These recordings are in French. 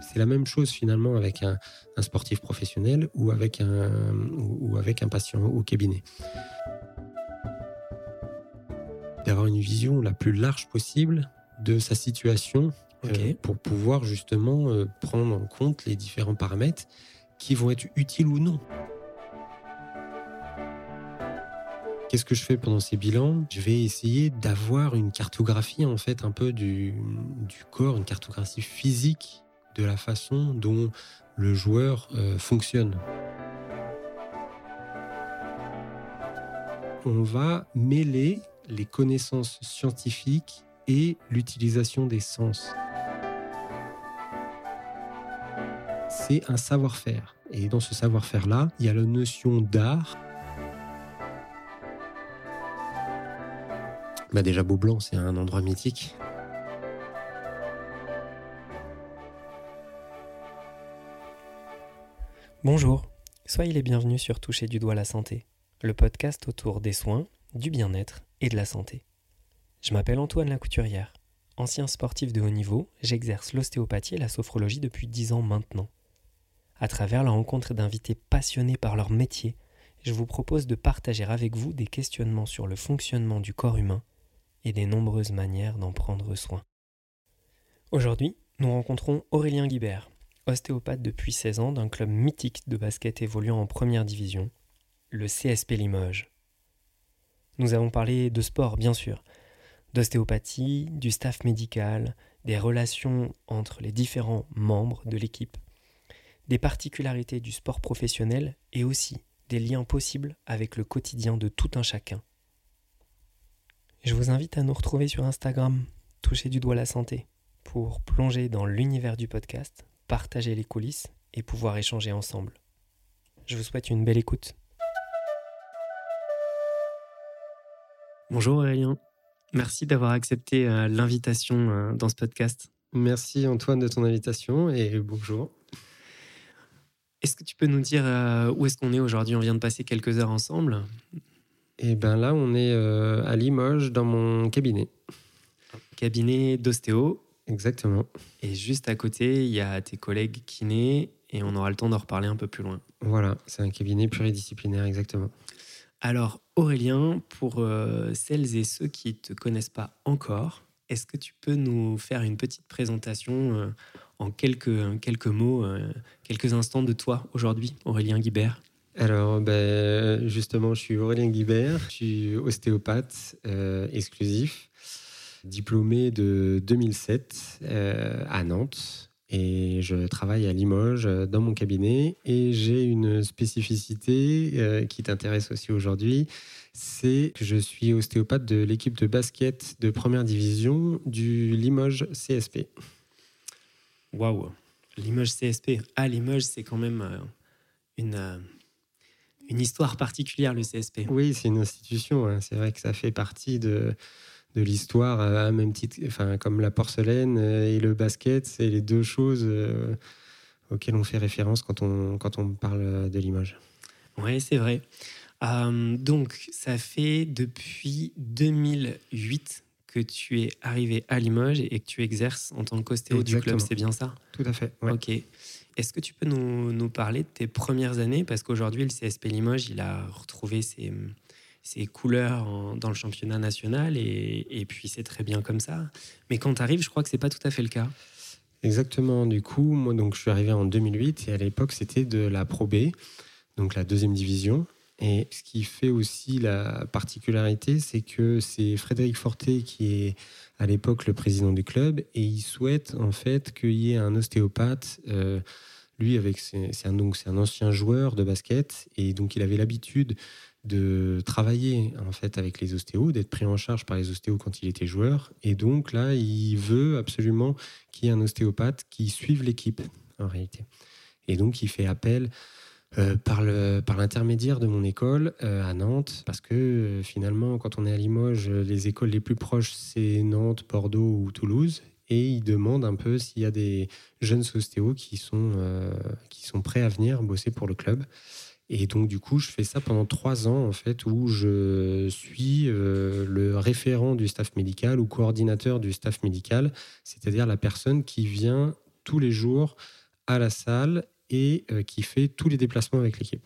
C'est la même chose finalement avec un, sportif professionnel ou avec un, ou avec un patient au cabinet. D'avoir une vision la plus large possible de sa situation euh, pour pouvoir justement euh, prendre en compte les différents paramètres qui vont être utiles ou non. Qu'est-ce que je fais pendant ces bilans? Je vais essayer d'avoir une cartographie en fait un peu du, corps, une cartographie physique de la façon dont le joueur euh, fonctionne. On va mêler les connaissances scientifiques et l'utilisation des sens. C'est un savoir-faire. Et dans ce savoir-faire-là, il y a la notion d'art Bah déjà Beaublanc, c'est un endroit mythique. Bonjour, soyez les bienvenus sur Toucher du doigt la santé, le podcast autour des soins, du bien-être et de la santé. Je m'appelle Antoine Lacouturière. Ancien sportif de haut niveau, j'exerce l'ostéopathie et la sophrologie depuis dix ans maintenant. À travers la rencontre d'invités passionnés par leur métier, je vous propose de partager avec vous des questionnements sur le fonctionnement du corps humain et des nombreuses manières d'en prendre soin. Aujourd'hui, nous rencontrons Aurélien Guibert, ostéopathe depuis 16 ans d'un club mythique de basket évoluant en première division, le CSP Limoges. Nous avons parlé de sport, bien sûr, d'ostéopathie, du staff médical, des relations entre les différents membres de l'équipe, des particularités du sport professionnel et aussi des liens possibles avec le quotidien de tout un chacun. Je vous invite à nous retrouver sur Instagram, toucher du doigt la santé, pour plonger dans l'univers du podcast, partager les coulisses et pouvoir échanger ensemble. Je vous souhaite une belle écoute. Bonjour Aurélien, merci d'avoir accepté euh, l'invitation euh, dans ce podcast. Merci Antoine de ton invitation et bonjour. Est-ce que tu peux nous dire euh, où est-ce qu'on est aujourd'hui? On vient de passer quelques heures ensemble. Et bien là, on est à Limoges dans mon cabinet. Cabinet d'ostéo. Exactement. Et juste à côté, il y a tes collègues kinés et on aura le temps d'en reparler un peu plus loin. Voilà, c'est un cabinet pluridisciplinaire, exactement. Alors, Aurélien, pour euh, celles et ceux qui ne te connaissent pas encore, est-ce que tu peux nous faire une petite présentation euh, en quelques, quelques mots, quelques instants de toi aujourd'hui, Aurélien Guibert? Alors, ben, justement, je suis Aurélien Guibert, je suis ostéopathe euh, exclusif, diplômé de 2007 euh, à Nantes. Et je travaille à Limoges euh, dans mon cabinet. Et j'ai une spécificité qui t'intéresse aussi aujourd'hui, c'est que je suis ostéopathe de l'équipe de basket de première division du Limoges CSP. Waouh Limoges CSP. Ah, Limoges, c'est quand même une une histoire particulière, le CSP. Oui, c'est une institution. Hein. C'est vrai que ça fait partie de, de l'histoire, à même titre, enfin, comme la porcelaine euh, et le basket, c'est les deux choses euh, auxquelles on fait référence quand on, quand on parle de Limoges. Oui, c'est vrai. Euh, donc, ça fait depuis 2008 que tu es arrivé à Limoges et que tu exerces en tant qu'ostéo du club, c'est bien ça? Tout à fait. Ok. Est-ce que tu peux nous, nous, parler de tes premières années? Parce qu'aujourd'hui, le CSP Limoges, il a retrouvé ses, ses couleurs dans le championnat national et, puis c'est très bien comme ça. Mais quand tu arrives, je crois que c'est pas tout à fait le cas. Exactement. Du coup, moi, donc, je suis arrivé en 2008 et à l'époque, c'était de la Pro B, donc la deuxième division. Et ce qui fait aussi la particularité, c'est que c'est Frédéric Forté qui est à l'époque le président du club et il souhaite en fait qu'il y ait un ostéopathe. Euh, lui, avec c'est un un ancien joueur de basket et donc il avait l'habitude de travailler en fait avec les ostéos, d'être pris en charge par les ostéos quand il était joueur. Et donc là, il veut absolument qu'il y ait un ostéopathe qui suive l'équipe en réalité. Et donc il fait appel euh, par l'intermédiaire de mon école euh, à Nantes, parce que euh, finalement, quand on est à Limoges, les écoles les plus proches, c'est Nantes, Bordeaux ou Toulouse. Et ils demandent un peu s'il y a des jeunes ostéos qui sont, qui sont prêts à venir bosser pour le club. Et donc, du coup, je fais ça pendant trois ans, en fait, où je suis le référent du staff médical ou coordinateur du staff médical, c'est-à-dire la personne qui vient tous les jours à la salle et qui fait tous les déplacements avec l'équipe.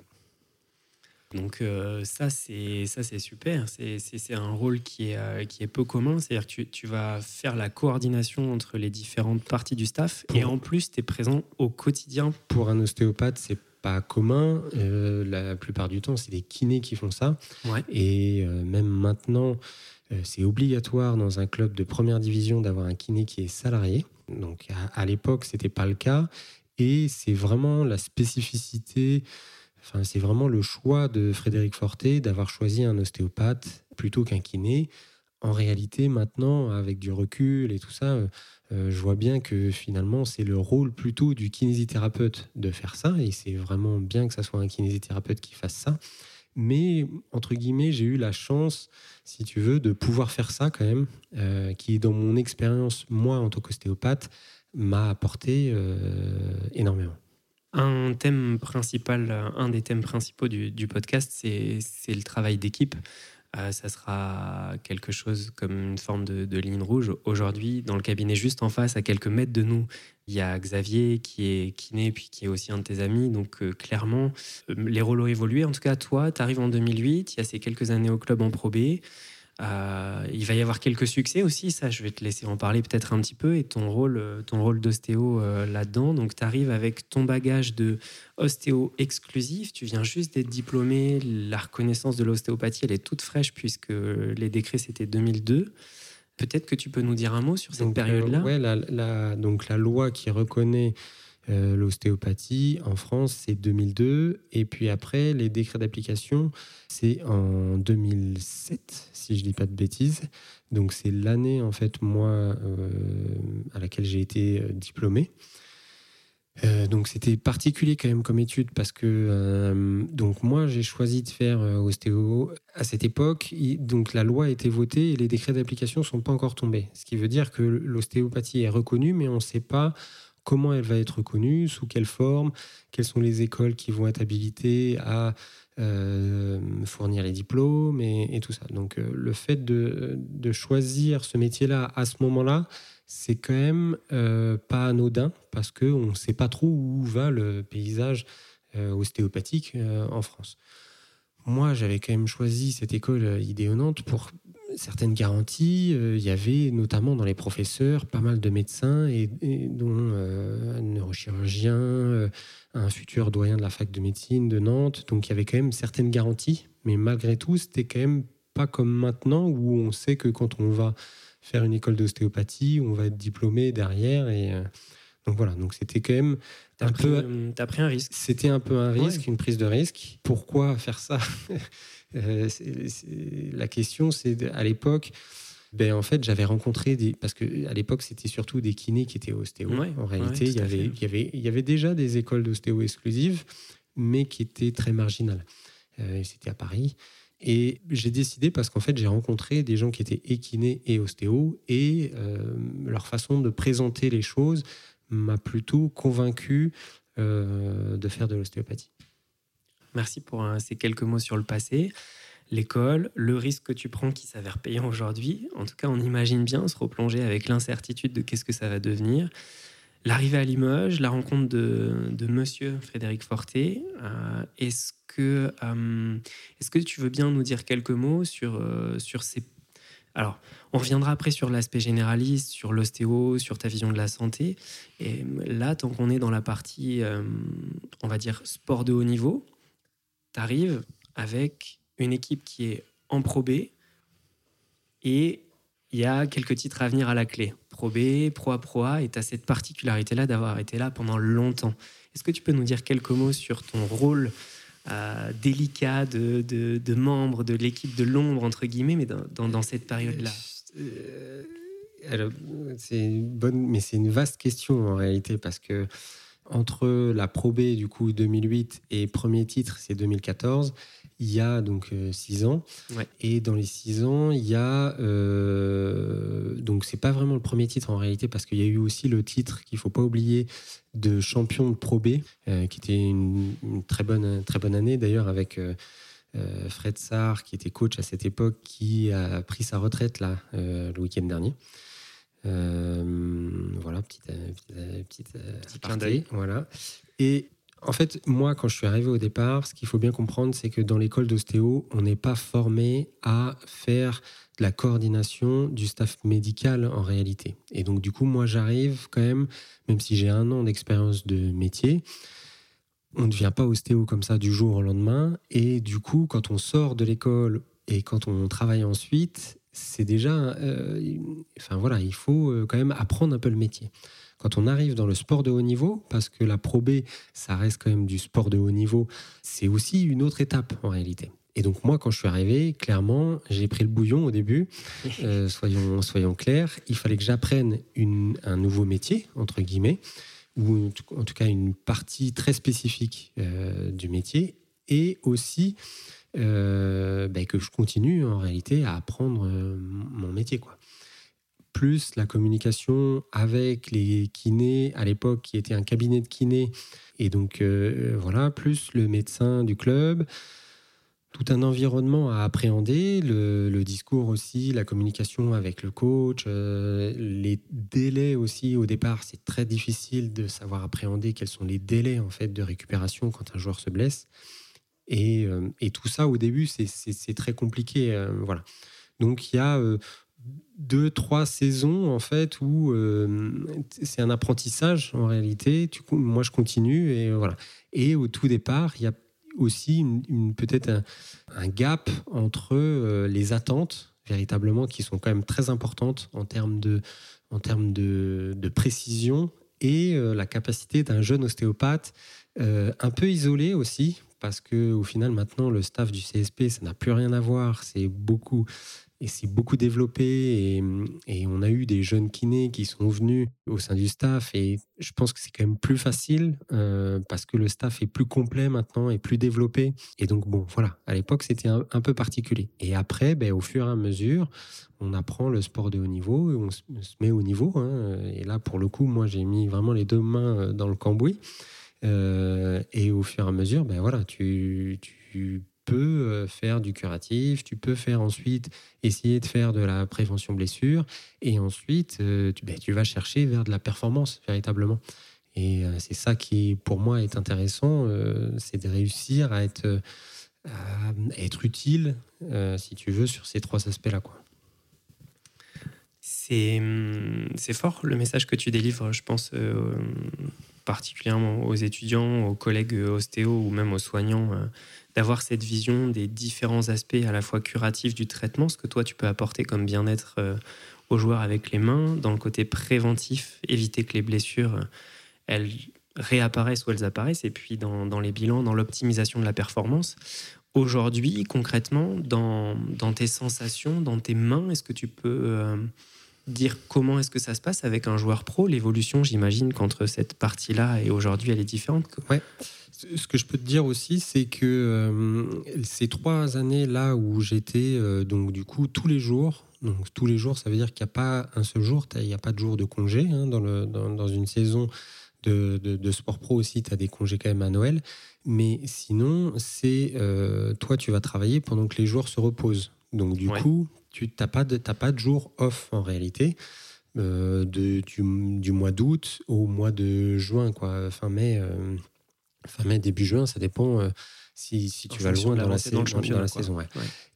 Donc ça c'est ça c'est super. C'est un rôle qui est qui est peu commun. C'est-à-dire que tu, tu, vas faire la coordination entre les différentes parties du staff et en plus tu es présent au quotidien. Pour un ostéopathe c'est pas commun. Euh, la plupart du temps, c'est des kinés qui font ça. Et euh, même maintenant, euh, c'est obligatoire dans un club de première division d'avoir un kiné qui est salarié. Donc à, l'époque, c'était pas le cas. Et c'est vraiment la spécificité. Enfin, c'est vraiment le choix de Frédéric Forté d'avoir choisi un ostéopathe plutôt qu'un kiné. En réalité, maintenant, avec du recul et tout ça, euh, je vois bien que finalement, c'est le rôle plutôt du kinésithérapeute de faire ça, et c'est vraiment bien que ça soit un kinésithérapeute qui fasse ça. Mais, entre guillemets, j'ai eu la chance, si tu veux, de pouvoir faire ça quand même, euh, qui, dans mon expérience, moi, en tant qu'ostéopathe, m'a apporté euh, énormément. Un thème principal, un des thèmes principaux du podcast, c'est le travail d'équipe. Euh, ça sera quelque chose comme une forme de, ligne rouge. Aujourd'hui, dans le cabinet juste en face, à quelques mètres de nous, il y a Xavier qui est kiné, puis qui est aussi un de tes amis. Donc euh, clairement, euh, les rôles ont évolué. En tout cas, toi, tu arrives en 2008, il y a ces quelques années au club en Pro. Euh, il va y avoir quelques succès aussi, ça je vais te laisser en parler peut-être un petit peu, et ton rôle, euh, ton rôle d'ostéo euh, là-dedans. Donc tu arrives avec ton bagage de ostéo exclusif, tu viens juste d'être diplômé, la reconnaissance de l'ostéopathie elle est toute fraîche puisque les décrets c'était 2002. Peut-être que tu peux nous dire un mot sur cette période-là? Oui, la, donc la loi qui reconnaît euh, l'ostéopathie en France, c'est 2002. Et puis après, les décrets d'application, c'est en 2007, si je ne dis pas de bêtises. Donc c'est l'année, en fait, moi, euh, à laquelle j'ai été euh, diplômé. donc c'était particulier quand même comme étude parce que donc moi j'ai choisi de faire ostéo à cette époque. donc la loi a été votée et les décrets d'application sont pas encore tombés. Ce qui veut dire que l'ostéopathie est reconnue, mais on ne sait pas comment elle va être connue, sous quelle forme, quelles sont les écoles qui vont être habilitées à euh, fournir les diplômes et, tout ça. Donc euh, le fait de, choisir ce métier-là à ce moment-là, c'est quand même euh, pas anodin parce qu'on ne sait pas trop où va le paysage ostéopathique en France. Moi, j'avais quand même choisi cette école idéonnante pour certaines garanties. Euh, il y avait notamment dans les professeurs pas mal de médecins, et, dont euh, un neurochirurgien, euh, un futur doyen de la fac de médecine de Nantes. Donc il y avait quand même certaines garanties, mais malgré tout, c'était quand même pas comme maintenant où on sait que quand on va faire une école d'ostéopathie, on va être diplômé derrière. Et donc voilà, donc c'était quand même un peu. T'as pris un risque. C'était un peu un risque, une prise de risque. Pourquoi faire ça? euh, la question, c'est à l'époque, ben, en fait, j'avais rencontré des. Parce qu'à l'époque, c'était surtout des kinés qui étaient ostéo. en réalité, il, y avait, il, y avait, il y avait déjà des écoles d'ostéo exclusives, mais qui étaient très marginales. Euh, c'était à Paris. Et j'ai décidé parce qu'en fait, j'ai rencontré des gens qui étaient et kinés et ostéo, et euh, leur façon de présenter les choses m'a plutôt convaincu de faire de l'ostéopathie. Merci pour euh, ces quelques mots sur le passé. L'école, le risque que tu prends qui s'avère payant aujourd'hui. En tout cas, on imagine bien se replonger avec l'incertitude de qu'est-ce que ça va devenir. L'arrivée à Limoges, la rencontre de, monsieur Frédéric Forté. Euh, est-ce, que, euh, est-ce que tu veux bien nous dire quelques mots sur, sur ces. Alors, on reviendra après sur l'aspect généraliste, sur l'ostéo, sur ta vision de la santé. Et là, tant qu'on est dans la partie, on va dire, sport de haut niveau, tu arrives avec une équipe qui est en Pro B et il y a quelques titres à venir à la clé. Pro B, Pro A, Pro A, et tu as cette particularité-là d'avoir été là pendant longtemps. Est-ce que tu peux nous dire quelques mots sur ton rôle euh, délicat de, membre de l'équipe de l'ombre, entre guillemets, mais dans, cette période-là? Euh, C'est une bonne, mais c'est une vaste question en réalité, parce que entre la Pro B du coup 2008 et premier titre c'est 2014 il y a donc euh, six ans. Et dans les six ans il y a euh, donc c'est pas vraiment le premier titre en réalité parce qu'il y a eu aussi le titre qu'il faut pas oublier de champion de Pro B euh, qui était une, très bonne très bonne année d'ailleurs avec Fred Sarr qui était coach à cette époque qui a pris sa retraite là le week-end dernier voilà, petite, petite, petite Voilà. Et en fait, moi, quand je suis arrivé au départ, ce qu'il faut bien comprendre, c'est que dans l'école d'ostéo, on n'est pas formé à faire de la coordination du staff médical en réalité. Et donc, du coup, moi, j'arrive quand même, même si j'ai un an d'expérience de métier, on ne devient pas ostéo comme ça du jour au lendemain. Et du coup, quand on sort de l'école et quand on travaille ensuite, c'est déjà, euh, enfin voilà, il faut euh, quand même apprendre un peu le métier. Quand on arrive dans le sport de haut niveau, parce que la Pro B, ça reste quand même du sport de haut niveau, c'est aussi une autre étape en réalité. Et donc moi, quand je suis arrivé, clairement, j'ai pris le bouillon au début. Euh, soyons, soyons clairs, il fallait que j'apprenne un nouveau métier, entre guillemets, ou en tout cas une partie très spécifique euh, du métier, et aussi euh, ben, que je continue en réalité à apprendre mon métier. Quoi plus la communication avec les kinés à l'époque qui était un cabinet de kinés et donc euh, voilà plus le médecin du club tout un environnement à appréhender, le, discours aussi, la communication avec le coach, euh, les délais aussi au départ, c'est très difficile de savoir appréhender quels sont les délais en fait de récupération quand un joueur se blesse. Et, euh, et tout ça au début, c'est très compliqué. voilà. Donc il y a deux, trois saisons en fait où euh, c'est un apprentissage en réalité. Moi, je continue et voilà. Et au tout départ, il y a aussi peut-être un, gap entre euh, les attentes véritablement qui sont quand même très importantes en termes de, précision et euh, la capacité d'un jeune ostéopathe un peu isolé aussi parce que au final maintenant le staff du CSP ça n'a plus rien à voir. C'est beaucoup et c'est beaucoup développé et, on a eu des jeunes kinés qui sont venus au sein du staff et je pense que c'est quand même plus facile euh, parce que le staff est plus complet maintenant et plus développé. Et donc bon voilà à l'époque c'était un, peu particulier. Et après ben, au fur et à mesure on apprend le sport de haut niveau et on se, met au niveau hein. et là pour le coup moi j'ai mis vraiment les deux mains euh, dans le cambouis euh, et au fur et à mesure ben voilà tu, peux euh, faire du curatif, tu peux faire ensuite essayer de faire de la prévention blessure, et ensuite euh, tu, ben, tu vas chercher vers de la performance véritablement. Et c'est ça qui, pour moi, est intéressant, c'est de réussir à être, utile, si tu veux, sur ces trois aspects-là. Hum, c'est fort le message que tu délivres, je pense, particulièrement aux étudiants, aux collègues ostéo ou même aux soignants d'avoir cette vision des différents aspects à la fois curatifs du traitement, ce que toi tu peux apporter comme bien-être euh, aux joueurs avec les mains, dans le côté préventif, éviter que les blessures, euh, elles réapparaissent ou elles apparaissent, et puis dans, les bilans, dans l'optimisation de la performance. Aujourd'hui, concrètement, dans, tes sensations, dans tes mains, est-ce que tu peux euh, dire comment est-ce que ça se passe avec un joueur pro L'évolution, j'imagine qu'entre cette partie-là et aujourd'hui, elle est différente. Ouais. Ce que je peux te dire aussi, c'est que euh, ces trois années-là où j'étais, euh, donc du coup, tous les jours, donc tous les jours, ça veut dire qu'il n'y a pas un seul jour, il n'y a pas de jour de congé hein, dans, le, dans, une saison de, de, sport pro aussi, tu as des congés quand même à Noël. Mais sinon, c'est euh, toi, tu vas travailler pendant que les joueurs se reposent. Donc du coup, tu n'as pas, de, pas de jour off en réalité. de, du, du, mois d'août au mois de juin, quoi, fin mai fin mai, début juin, ça dépend euh, si, si tu vas loin dans la, saison, dans la saison.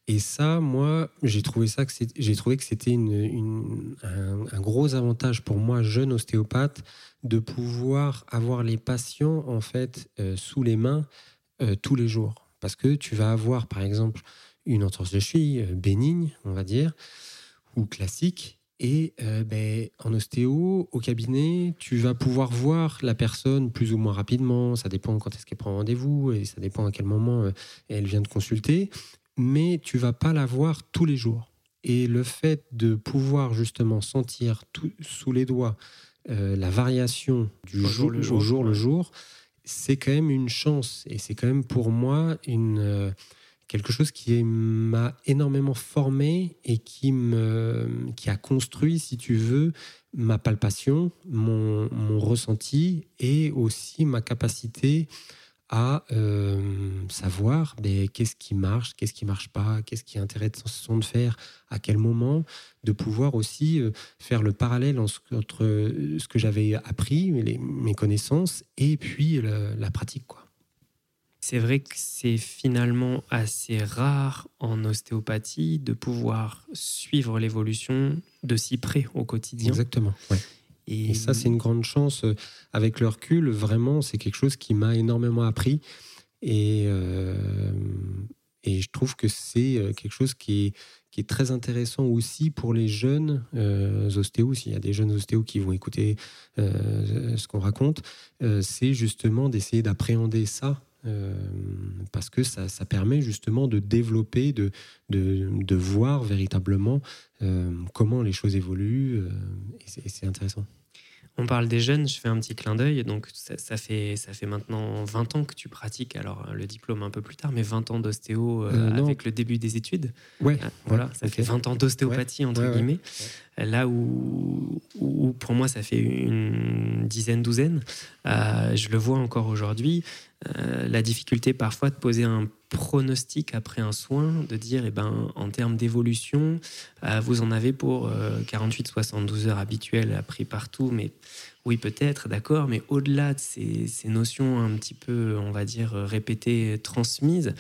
Et ça, moi, j'ai trouvé ça que j'ai trouvé que c'était une, un, gros avantage pour moi, jeune ostéopathe, de pouvoir avoir les patients en fait euh, sous les mains euh, tous les jours, parce que tu vas avoir par exemple une entorse de cheville bénigne, on va dire, ou classique, et euh, ben, en ostéo, au cabinet, tu vas pouvoir voir la personne plus ou moins rapidement. Ça dépend quand est-ce qu'elle prend rendez-vous et ça dépend à quel moment euh, elle vient de consulter. Mais tu vas pas la voir tous les jours. Et le fait de pouvoir justement sentir tout, sous les doigts euh, la variation du jour, le jour, au jour le jour, c'est quand même une chance. Et c'est quand même pour moi une quelque chose qui m'a énormément formé et qui, me, qui a construit, si tu veux, ma palpation, mon, ressenti et aussi ma capacité à savoir ben, qu'est-ce qui marche, qu'est-ce qui marche pas, qu'est-ce qui est intéressant de faire, à quel moment, de pouvoir aussi faire le parallèle entre ce que j'avais appris, mes connaissances, et puis la, la pratique. Quoi. C'est vrai que c'est finalement assez rare en ostéopathie de pouvoir suivre l'évolution de si près au quotidien. Exactement. Et, ça, c'est une grande chance. Euh, avec le recul, vraiment, c'est quelque chose qui m'a énormément appris. Et, euh, et je trouve que c'est euh, quelque chose qui est, qui est très intéressant aussi pour les jeunes ostéos. S'il y a des jeunes ostéos qui vont écouter ce qu'on raconte, c'est justement d'essayer d'appréhender ça euh, parce que ça, permet justement de développer, de, de, voir véritablement euh, comment les choses évoluent, euh, et c'est intéressant. On parle des jeunes, je fais un petit clin d'œil. Donc, ça, fait, ça fait maintenant 20 ans que tu pratiques, alors le diplôme un peu plus tard, mais 20 ans d'ostéo avec le début des études. Ouais. voilà, ça fait 20 ans d'ostéopathie, entre guillemets. Là où, où, pour moi, ça fait une dizaine, douzaine, je le vois encore aujourd'hui. Euh, la difficulté parfois de poser un pronostic après un soin, de dire eh ben, en termes d'évolution, euh, vous en avez pour 48-72 euh, heures habituelles appris partout, mais oui peut-être, d'accord, mais au-delà de ces, notions un petit peu, on va dire, répétées, transmises,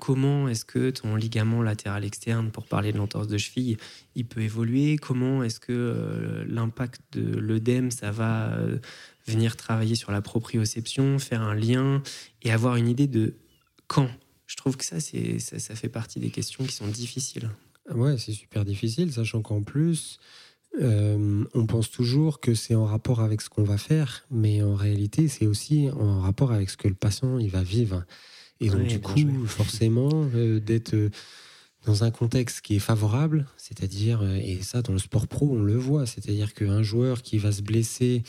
comment est-ce que ton ligament latéral externe, pour parler de l'entorse de cheville, il peut évoluer? Comment est-ce que l'impact de l'œdème, ça va venir travailler sur la proprioception, faire un lien et avoir une idée de quand. Je trouve que ça, c'est, ça, fait partie des questions qui sont difficiles. Ouais, c'est super difficile, sachant qu'en plus, euh, on pense toujours que c'est en rapport avec ce qu'on va faire, mais en réalité, c'est aussi en rapport avec ce que le patient il va vivre. Et donc, du coup, forcément, euh, d'être euh, dans un contexte qui est favorable, c'est-à-dire, et ça, dans le sport pro, on le voit, c'est-à-dire qu'un joueur qui va se blesser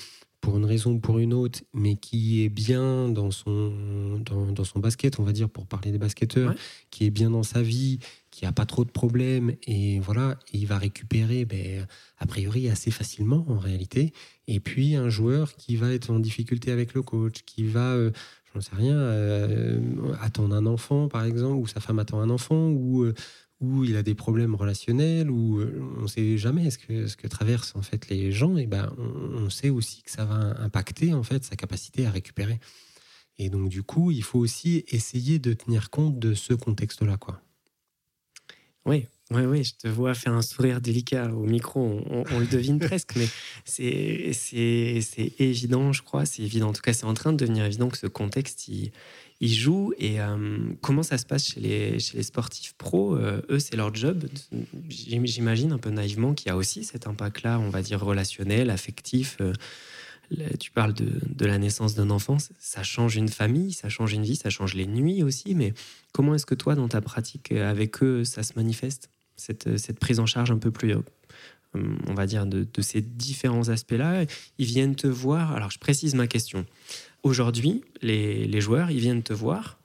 pour une raison ou pour une autre, mais qui est bien dans son, dans, son basket, on va dire, pour parler des basketteurs, qui est bien dans sa vie, qui n'a pas trop de problèmes, et voilà, il va récupérer, ben, a priori, assez facilement en réalité. Et puis un joueur qui va être en difficulté avec le coach, qui va, euh, je n'en sais rien, euh, attendre un enfant, par exemple, ou sa femme attend un enfant, ou où il a des problèmes relationnels, où euh, on ne sait jamais ce que, ce que traversent en fait les gens, et ben on, sait aussi que ça va impacter en fait sa capacité à récupérer. Et donc du coup, il faut aussi essayer de tenir compte de ce contexte-là, quoi. Oui, oui, oui, je te vois faire un sourire délicat au micro, on, le devine presque, mais c'est évident, je crois, c'est évident. En tout cas, c'est en train de devenir évident que ce contexte, il, ils jouent. Et euh, comment ça se passe chez les, sportifs pros euh, Eux, c'est leur job. J'imagine un peu naïvement qu'il y a aussi cet impact-là, on va dire relationnel, affectif. Euh, tu parles de, la naissance d'un enfant, ça change une famille, ça change une vie, ça change les nuits aussi. Mais comment est-ce que toi, dans ta pratique avec eux, ça se manifeste cette, prise en charge un peu plus on va dire, de ces différents aspects-là, ils viennent te voir. Alors, je précise ma question. Aujourd'hui, les, joueurs, ils viennent te voir.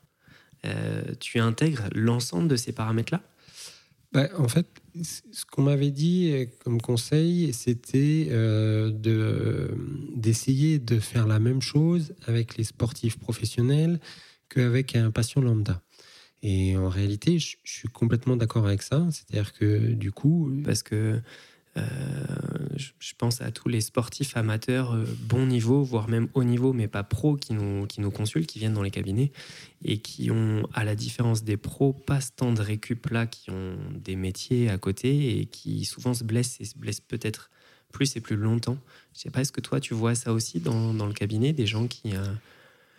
Euh, tu intègres l'ensemble de ces paramètres-là? Bah, En fait, ce qu'on m'avait dit comme conseil, c'était euh, d'essayer de faire la même chose avec les sportifs professionnels qu'avec un patient lambda. Et en réalité, je, je suis complètement d'accord avec ça. C'est-à-dire que du coup... Parce que je pense à tous les sportifs amateurs euh, bon niveau, voire même haut niveau, mais pas pro, qui nous, qui nous consultent, qui viennent dans les cabinets et qui ont, à la différence des pros, pas ce temps de récup là, qui ont des métiers à côté et qui souvent se blessent et se blessent peut-être plus et plus longtemps. Je sais pas, est-ce que toi tu vois ça aussi dans, dans le cabinet, des gens qui. Euh,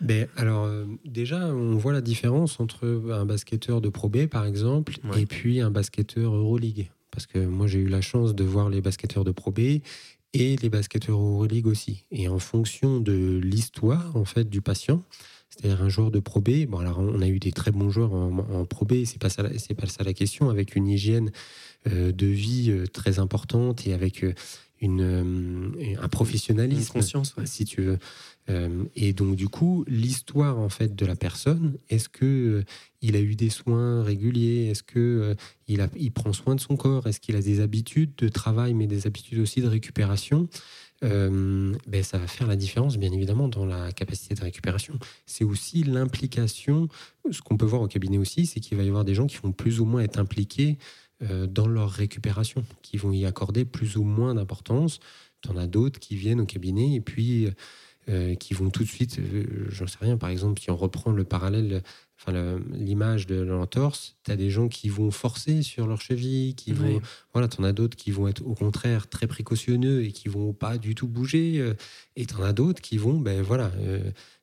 ben, alors, déjà, on voit la différence entre un basketteur de Pro B, par exemple, et puis un basketteur Euroleague. Parce que moi, j'ai eu la chance de voir les basketteurs de Pro B et les basketteurs Euroleague aussi. Et en fonction de l'histoire, en fait, du patient, c'est-à-dire un joueur de Pro B, bon, alors on a eu des très bons joueurs en, Pro B, c'est pas pas ça la question, avec une hygiène euh, de vie euh, très importante et avec euh, une, un professionnalisme, une conscience, si tu veux. Euh, et donc du coup, l'histoire en fait de la personne, est-ce que euh, il a eu des soins réguliers? Est-ce que euh, il, a, il prend soin de son corps? Est-ce qu'il a des habitudes de travail, mais des habitudes aussi de récupération? Ben, ça va faire la différence, bien évidemment, dans la capacité de récupération. C'est aussi l'implication, ce qu'on peut voir au cabinet aussi, c'est qu'il va y avoir des gens qui vont plus ou moins être impliqués dans leur récupération, qui vont y accorder plus ou moins d'importance. Tu en as d'autres qui viennent au cabinet et puis euh, qui vont tout de suite, euh, j'en sais rien, par exemple, si on reprend le parallèle, enfin l'image de l'entorse, tu as des gens qui vont forcer sur leur cheville, qui vont, voilà, tu en as d'autres qui vont être au contraire très précautionneux et qui vont pas du tout bouger, euh, et tu en as d'autres qui vont, ben voilà,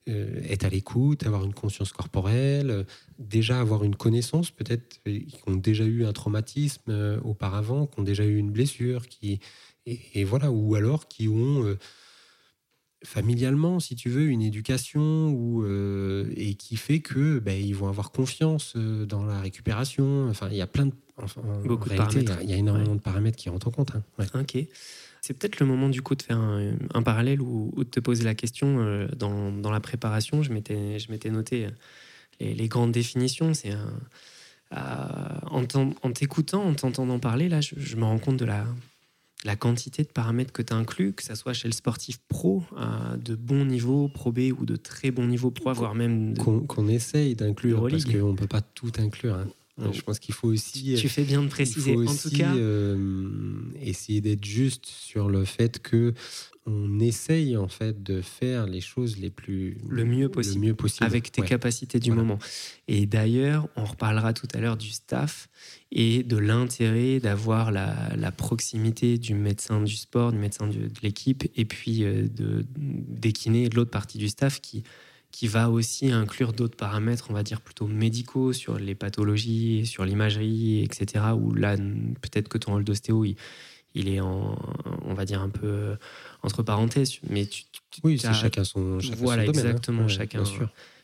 être à l'écoute, avoir une conscience corporelle, déjà avoir une connaissance, peut-être, qui ont déjà eu un traumatisme auparavant, qui ont déjà eu une blessure, qui, et, voilà, ou alors qui ont familialement, si tu veux, une éducation ou, euh, et qui fait que ben, ils vont avoir confiance euh, dans la récupération. Enfin, il y a plein de, Beaucoup de paramètres. Il y, a énormément de paramètres qui rentrent en compte. Hein. Ok. C'est peut-être le moment du coup de faire un, parallèle ou, de te poser la question euh, dans, dans, la préparation. Je m'étais, je m'étais noté les, grandes définitions. C'est en, en t'écoutant, en t'entendant parler, là, je, je, me rends compte de la, la quantité de paramètres que tu inclus, que ce soit chez le sportif pro, de bon niveau, pro B ou de très bon niveau pro, voire même. Qu'on essaye d'inclure, parce qu'on ne peut pas tout inclure. Hein. Je pense qu'il faut aussi. Tu fais bien de préciser. en tout cas, euh, essayer d'être juste sur le fait que on essaye en fait de faire les choses les plus le mieux possible, mieux possible. avec tes capacités du moment. Et d'ailleurs, on reparlera tout à l'heure du staff et de l'intérêt d'avoir la, proximité du médecin du sport, du médecin de, l'équipe, et puis euh, de des kinés de l'autre partie du staff qui qui va aussi inclure d'autres paramètres, on va dire plutôt médicaux sur les pathologies, sur l'imagerie, etc. Où là, peut-être que ton rôle d'ostéo, il, il, est en, on va dire un peu entre parenthèses, mais tu, oui, c'est chacun son, chacun voilà son domaine, hein. exactement, chacun,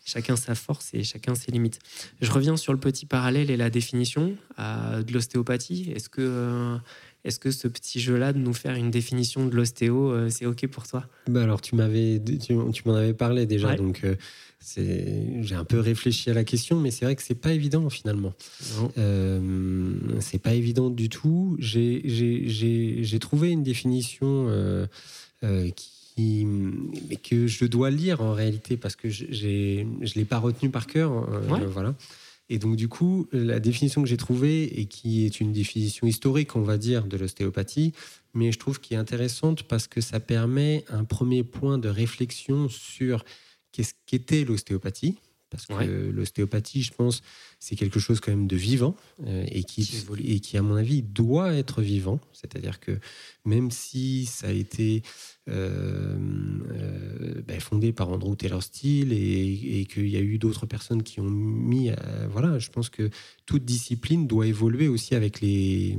chacun sa force et chacun ses limites. Je reviens sur le petit parallèle et la définition de l'ostéopathie. Est-ce que euh, est-ce que ce petit jeu-là de nous faire une définition de l'ostéo, euh, c'est OK pour toi? Bah Alors, tu m'avais, tu, m'en avais parlé déjà, donc euh, j'ai un peu réfléchi à la question, mais c'est vrai que c'est pas évident finalement. Euh, c'est pas évident du tout. J'ai trouvé une définition euh, qui, mais que je dois lire en réalité parce que je ne l'ai pas retenu par cœur. Voilà. Et donc, du coup, la définition que j'ai trouvée, et qui est une définition historique, on va dire, de l'ostéopathie, mais je trouve qui est intéressante parce que ça permet un premier point de réflexion sur qu'est-ce qu'était l'ostéopathie. Parce que l'ostéopathie, je pense, c'est quelque chose quand même de vivant euh, et, qui, et qui, à mon avis, doit être vivant. C'est-à-dire que même si ça a été euh, euh, ben, fondé par Andrew Taylor Steele et, qu'il y a eu d'autres personnes qui ont mis. voilà, je pense que toute discipline doit évoluer aussi avec les.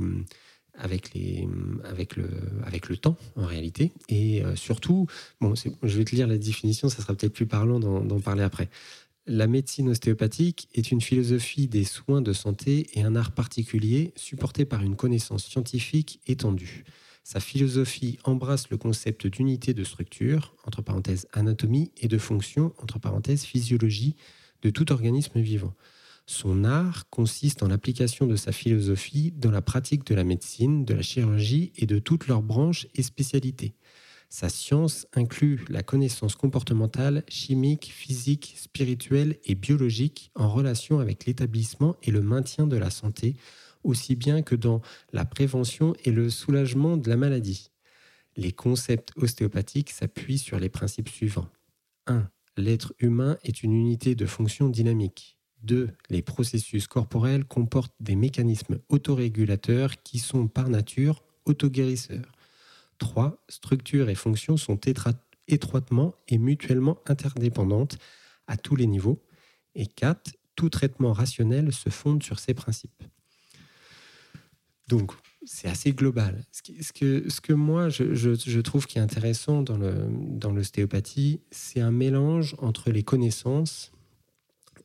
Avec, les, avec, le, avec le temps, en réalité. Et euh, surtout, bon, je vais te lire la définition, ça sera peut-être plus parlant d'en parler après. La médecine ostéopathique est une philosophie des soins de santé et un art particulier supporté par une connaissance scientifique étendue. Sa philosophie embrasse le concept d'unité de structure, entre parenthèses anatomie, et de fonction, entre parenthèses physiologie, de tout organisme vivant. Son art consiste en l'application de sa philosophie dans la pratique de la médecine, de la chirurgie et de toutes leurs branches et spécialités. Sa science inclut la connaissance comportementale, chimique, physique, spirituelle et biologique en relation avec l'établissement et le maintien de la santé, aussi bien que dans la prévention et le soulagement de la maladie. Les concepts ostéopathiques s'appuient sur les principes suivants. 1. L'être humain est une unité de fonction dynamique. 2. Les processus corporels comportent des mécanismes autorégulateurs qui sont par nature autoguérisseurs. 3. Structure et fonction sont étroitement et mutuellement interdépendantes à tous les niveaux. Et 4. Tout traitement rationnel se fonde sur ces principes. Donc, c'est assez global. Ce, que, ce que moi, je, trouve qui est intéressant dans l'ostéopathie, dans c'est un mélange entre les connaissances,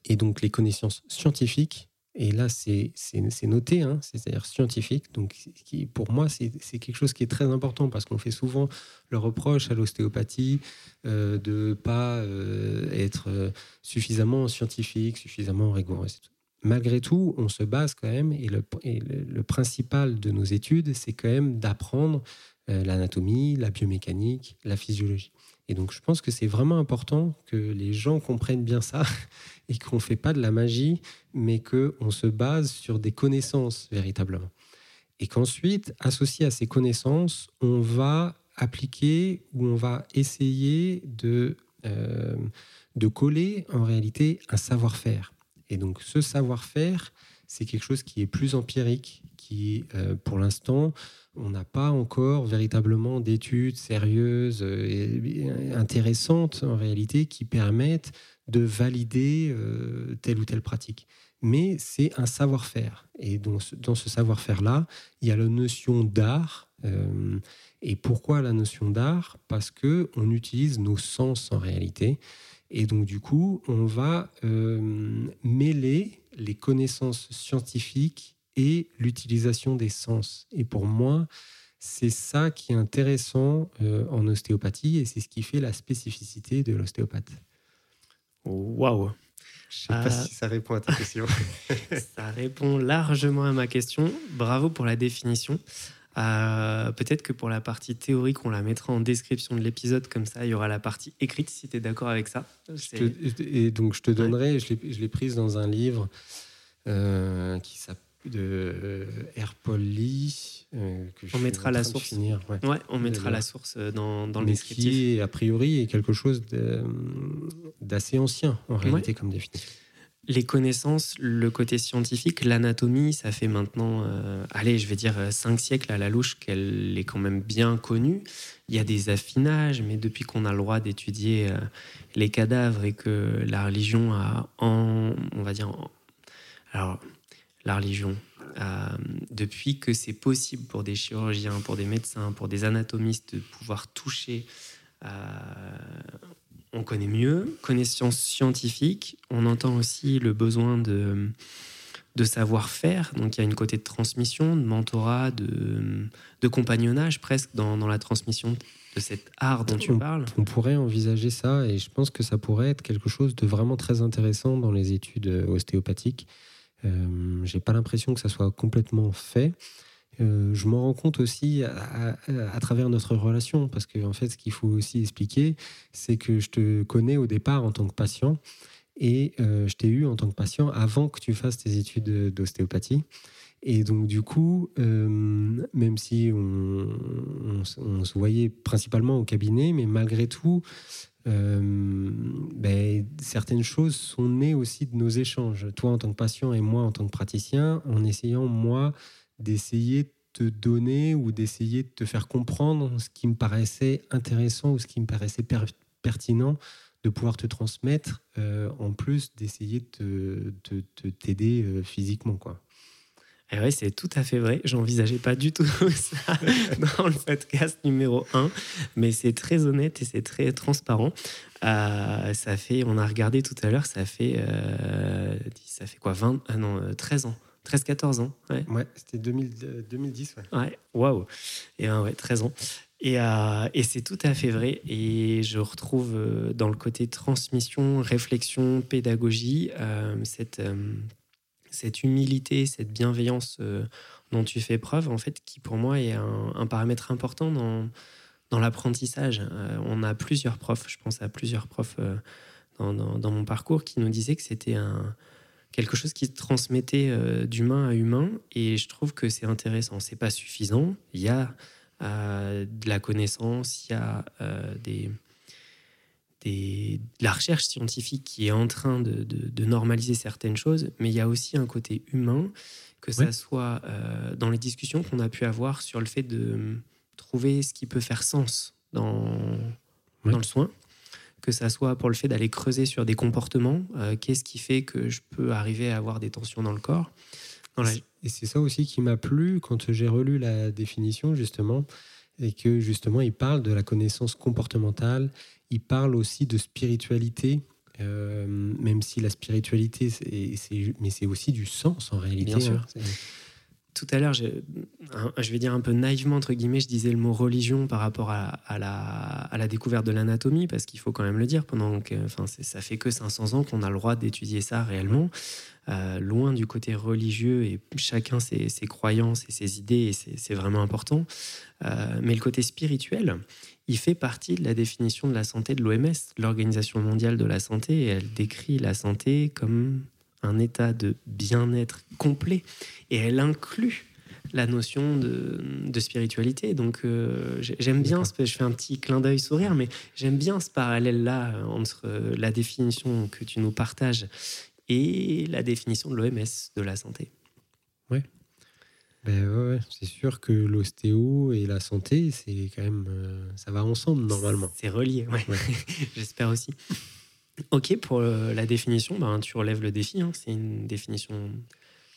et donc les connaissances scientifiques, et là, c'est noté, hein, c'est-à-dire scientifique. Donc, pour moi, c'est quelque chose qui est très important parce qu'on fait souvent le reproche à l'ostéopathie euh, de pas euh, être euh, suffisamment scientifique, suffisamment rigoureux malgré tout, on se base quand même, et le, principal de nos études, c'est quand même d'apprendre l'anatomie, la biomécanique, la physiologie. Et donc, je pense que c'est vraiment important que les gens comprennent bien ça et qu'on ne fait pas de la magie, mais qu'on se base sur des connaissances véritablement. Et qu'ensuite, associé à ces connaissances, on va appliquer ou on va essayer de, euh, de coller en réalité un savoir-faire. Et donc ce savoir-faire, c'est quelque chose qui est plus empirique, qui euh, pour l'instant, on n'a pas encore véritablement d'études sérieuses et intéressantes en réalité qui permettent de valider euh, telle ou telle pratique mais c'est un savoir-faire. Et dans ce, dans ce savoir-faire-là, il y a la notion d'art. Euh, et pourquoi la notion d'art? Parce que on utilise nos sens en réalité. Et donc du coup, on va euh, mêler les connaissances scientifiques et l'utilisation des sens. Et pour moi, c'est ça qui est intéressant euh, en ostéopathie et c'est ce qui fait la spécificité de l'ostéopathe. Waouh je ne sais pas euh, si ça répond à ta question. ça répond largement à ma question. Bravo pour la définition. Euh, peut-être que pour la partie théorique, on la mettra en description de l'épisode, comme ça il y aura la partie écrite si tu es d'accord avec ça. et donc je te donnerai, je l'ai prise dans un livre euh, qui s'appelle de Air Paul Lee. on mettra la source. ouais. on mettra la source dans, dans le descriptif. Qui, a priori, est quelque chose d'assez ancien en réalité comme définition. Les connaissances, le côté scientifique, l'anatomie, ça fait maintenant, euh, allez, je vais dire euh, cinq siècles à la louche qu'elle est quand même bien connue. Il y a des affinages, mais depuis qu'on a le droit d'étudier euh, les cadavres et que la religion a, en, on va dire, alors la religion. Euh, depuis que c'est possible pour des chirurgiens, pour des médecins, pour des anatomistes de pouvoir toucher, euh, on connaît mieux, connaissance scientifique, on entend aussi le besoin de, de savoir-faire, donc il y a une côté de transmission, de mentorat, de, de compagnonnage presque dans, dans, la transmission de cet art dont tu parles. On pourrait envisager ça et je pense que ça pourrait être quelque chose de vraiment très intéressant dans les études ostéopathiques euh, j'ai pas l'impression que ça soit complètement fait. Euh, je m'en rends compte aussi à, travers notre relation, parce que en fait, ce qu'il faut aussi expliquer, c'est que je te connais au départ en tant que patient, et euh, je t'ai eu en tant que patient avant que tu fasses tes études d'ostéopathie. Et donc, du coup, même si on, se voyait principalement au cabinet, mais malgré tout, euh, ben, certaines choses sont nées aussi de nos échanges. Toi en tant que patient et moi en tant que praticien, en essayant, moi, d'essayer de te donner ou d'essayer de te faire comprendre ce qui me paraissait intéressant ou ce qui me paraissait pertinent de pouvoir te transmettre, euh, en plus d'essayer de t'aider euh, physiquement. quoi. Et eh oui, c'est tout à fait vrai. J'envisageais pas du tout ça dans le podcast numéro 1, mais c'est très honnête et c'est très transparent. Euh, ça fait, on a regardé tout à l'heure, ça fait, euh, ça fait quoi, 20, ah non, 13 euh, ans. 13-14 ans. Ouais, ouais c'était 2010. Ouais, ouais waouh. Et ouais, 13 ans. Et, et c'est tout à fait vrai. Et je retrouve dans le côté transmission, réflexion, pédagogie, cette, cette humilité, cette bienveillance euh, dont tu fais preuve, en fait, qui pour moi est un, paramètre important dans, dans l'apprentissage. Euh, on a plusieurs profs, je pense à plusieurs profs euh, dans, dans, mon parcours qui nous disaient que c'était un, quelque chose qui se transmettait d'humain à humain, et je trouve que c'est intéressant. C'est pas suffisant. Il y a de la connaissance, il y a des de la recherche scientifique qui est en train de, normaliser certaines choses, mais il y a aussi un côté humain, que ça soit euh, dans les discussions qu'on a pu avoir sur le fait de trouver ce qui peut faire sens dans, dans le soin, que ça soit pour le fait d'aller creuser sur des comportements, euh, qu'est-ce qui fait que je peux arriver à avoir des tensions dans le corps. Et c'est ça aussi qui m'a plu quand j'ai relu la définition, justement, et que justement, il parle de la connaissance comportementale il parle aussi de spiritualité, euh, même si la spiritualité, c'est, mais c'est aussi du sens en réalité. Bien sûr. Hein. Tout à l'heure, je, vais dire un peu naïvement, entre guillemets, je disais le mot religion par rapport à, la, découverte de l'anatomie, parce qu'il faut quand même le dire, pendant que, enfin, ça fait que 500 ans qu'on a le droit d'étudier ça réellement, euh, loin du côté religieux, et chacun ses, ses croyances et ses idées, et c'est vraiment important. Euh, mais le côté spirituel, il fait partie de la définition de la santé de l'OMS, l'Organisation mondiale de la santé, et elle décrit la santé comme un état de bien-être complet et elle inclut la notion de, spiritualité. Donc euh, j'aime bien, je fais un petit clin d'œil sourire, mais j'aime bien ce parallèle-là euh, entre la définition que tu nous partages et la définition de l'OMS de la santé. Oui, ben ouais, c'est sûr que l'ostéo et la santé, c'est quand même, euh, ça va ensemble normalement. C'est relié, ouais. j'espère aussi. Ok, pour euh, la définition, ben, tu relèves le défi. Hein. C'est une définition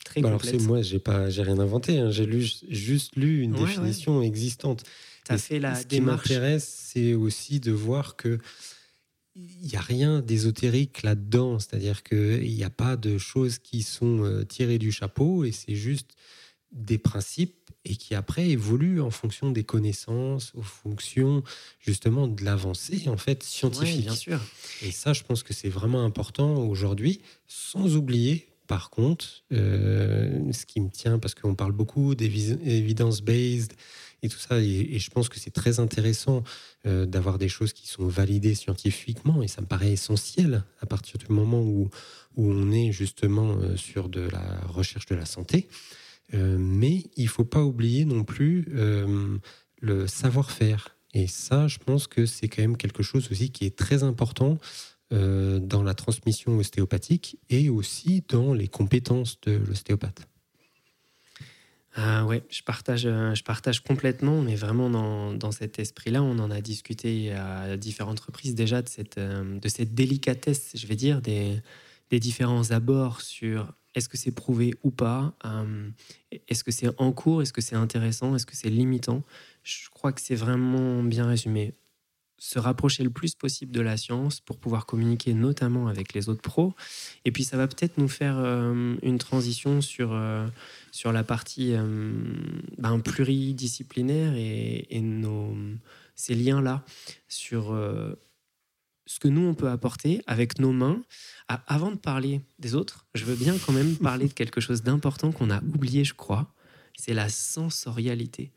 très bah complète. Alors, moi, j'ai pas, j'ai rien inventé. Hein. J'ai lu, juste lu une définition existante. As fait la ce démarche. qui m'intéresse, c'est aussi de voir que il n'y a rien d'ésotérique là-dedans. C'est-à-dire qu'il n'y a pas de choses qui sont euh, tirées du chapeau et c'est juste des principes et qui après évoluent en fonction des connaissances, en fonction justement de l'avancée en fait scientifique. bien sûr. Et ça, je pense que c'est vraiment important aujourd'hui, sans oublier par contre euh, ce qui me tient, parce qu'on parle beaucoup d'évidence-based et tout ça, et, je pense que c'est très intéressant euh, d'avoir des choses qui sont validées scientifiquement, et ça me paraît essentiel à partir du moment où, où on est justement euh, sur de la recherche de la santé. Euh, mais il faut pas oublier non plus euh, le savoir-faire. Et ça, je pense que c'est quand même quelque chose aussi qui est très important euh, dans la transmission ostéopathique et aussi dans les compétences de l'ostéopathe. Ah ouais, je partage, je partage complètement, mais vraiment dans, dans cet esprit-là, on en a discuté à différentes reprises déjà de cette, de cette délicatesse, je vais dire, des, des différents abords sur est-ce que c'est prouvé ou pas euh, Est-ce que c'est en cours Est-ce que c'est intéressant Est-ce que c'est limitant? Je crois que c'est vraiment bien résumé. Se rapprocher le plus possible de la science pour pouvoir communiquer notamment avec les autres pros. Et puis ça va peut-être nous faire euh, une transition sur, euh, sur la partie ben, pluridisciplinaire et, et nos, ces liens-là sur ce que nous, on peut apporter avec nos mains. Avant de parler des autres, je veux bien quand même parler de quelque chose d'important qu'on a oublié, je crois. C'est la sensorialité.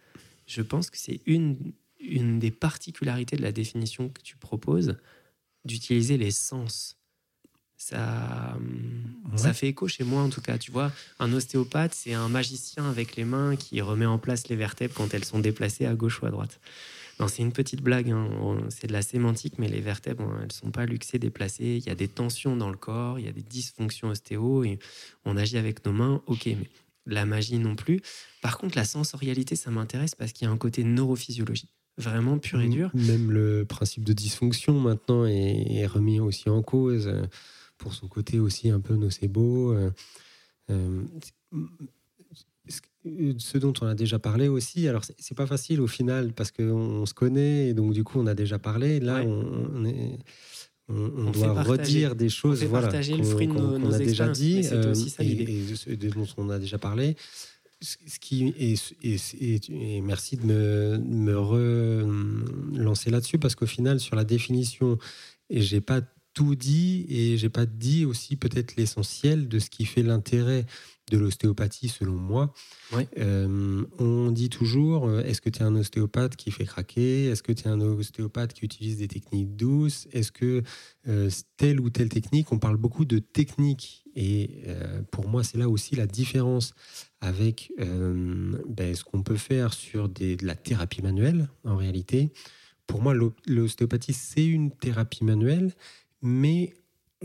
Je pense que c'est une, une des particularités de la définition que tu proposes, d'utiliser les sens. Ça, ça fait écho chez moi en tout cas. Tu vois, un ostéopathe, c'est un magicien avec les mains qui remet en place les vertèbres quand elles sont déplacées à gauche ou à droite. Non, c'est une petite blague, hein. c'est de la sémantique, mais les vertèbres, elles ne sont pas luxées, déplacées. Il y a des tensions dans le corps, il y a des dysfonctions ostéo, et on agit avec nos mains, ok, mais la magie non plus. Par contre, la sensorialité, ça m'intéresse parce qu'il y a un côté neurophysiologie, vraiment pur et dur. Même le principe de dysfonction maintenant est, remis aussi en cause euh, pour son côté aussi un peu nocebo. Euh, euh, ce dont on a déjà parlé aussi, alors c'est pas facile au final parce qu'on se connaît et donc du coup on a déjà parlé. Là, on, est, on, doit redire des choses voilà, qu'on a déjà dit euh, et, dont on a déjà parlé. Ce qui et, merci de me, me relancer là-dessus parce qu'au final sur la définition, et j'ai pas tout dit et j'ai pas dit aussi peut-être l'essentiel de ce qui fait l'intérêt de l'ostéopathie, selon moi. Euh, on dit toujours, euh, est-ce que tu es un ostéopathe qui fait craquer? Est-ce que tu es un ostéopathe qui utilise des techniques douces? Est-ce que euh, telle ou telle technique? On parle beaucoup de technique. Et pour moi, c'est là aussi la différence avec ben, ce qu'on peut faire sur des, de la thérapie manuelle, en réalité. Pour moi, l'ostéopathie, c'est une thérapie manuelle, mais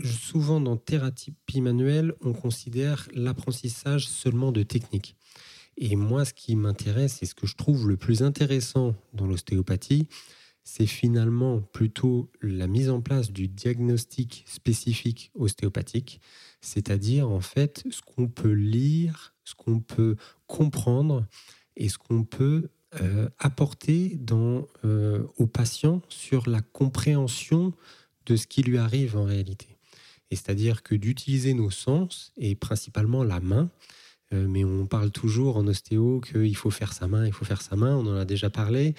souvent dans thérapie manuelle, on considère l'apprentissage seulement de techniques. Et moi, ce qui m'intéresse et ce que je trouve le plus intéressant dans l'ostéopathie, c'est finalement plutôt la mise en place du diagnostic spécifique ostéopathique, c'est-à-dire en fait ce qu'on peut lire, ce qu'on peut comprendre et ce qu'on peut euh, apporter dans, euh, au patient sur la compréhension de ce qui lui arrive en réalité c'est-à-dire que d'utiliser nos sens, et principalement la main, mais on parle toujours en ostéo qu'il faut faire sa main, il faut faire sa main, on en a déjà parlé.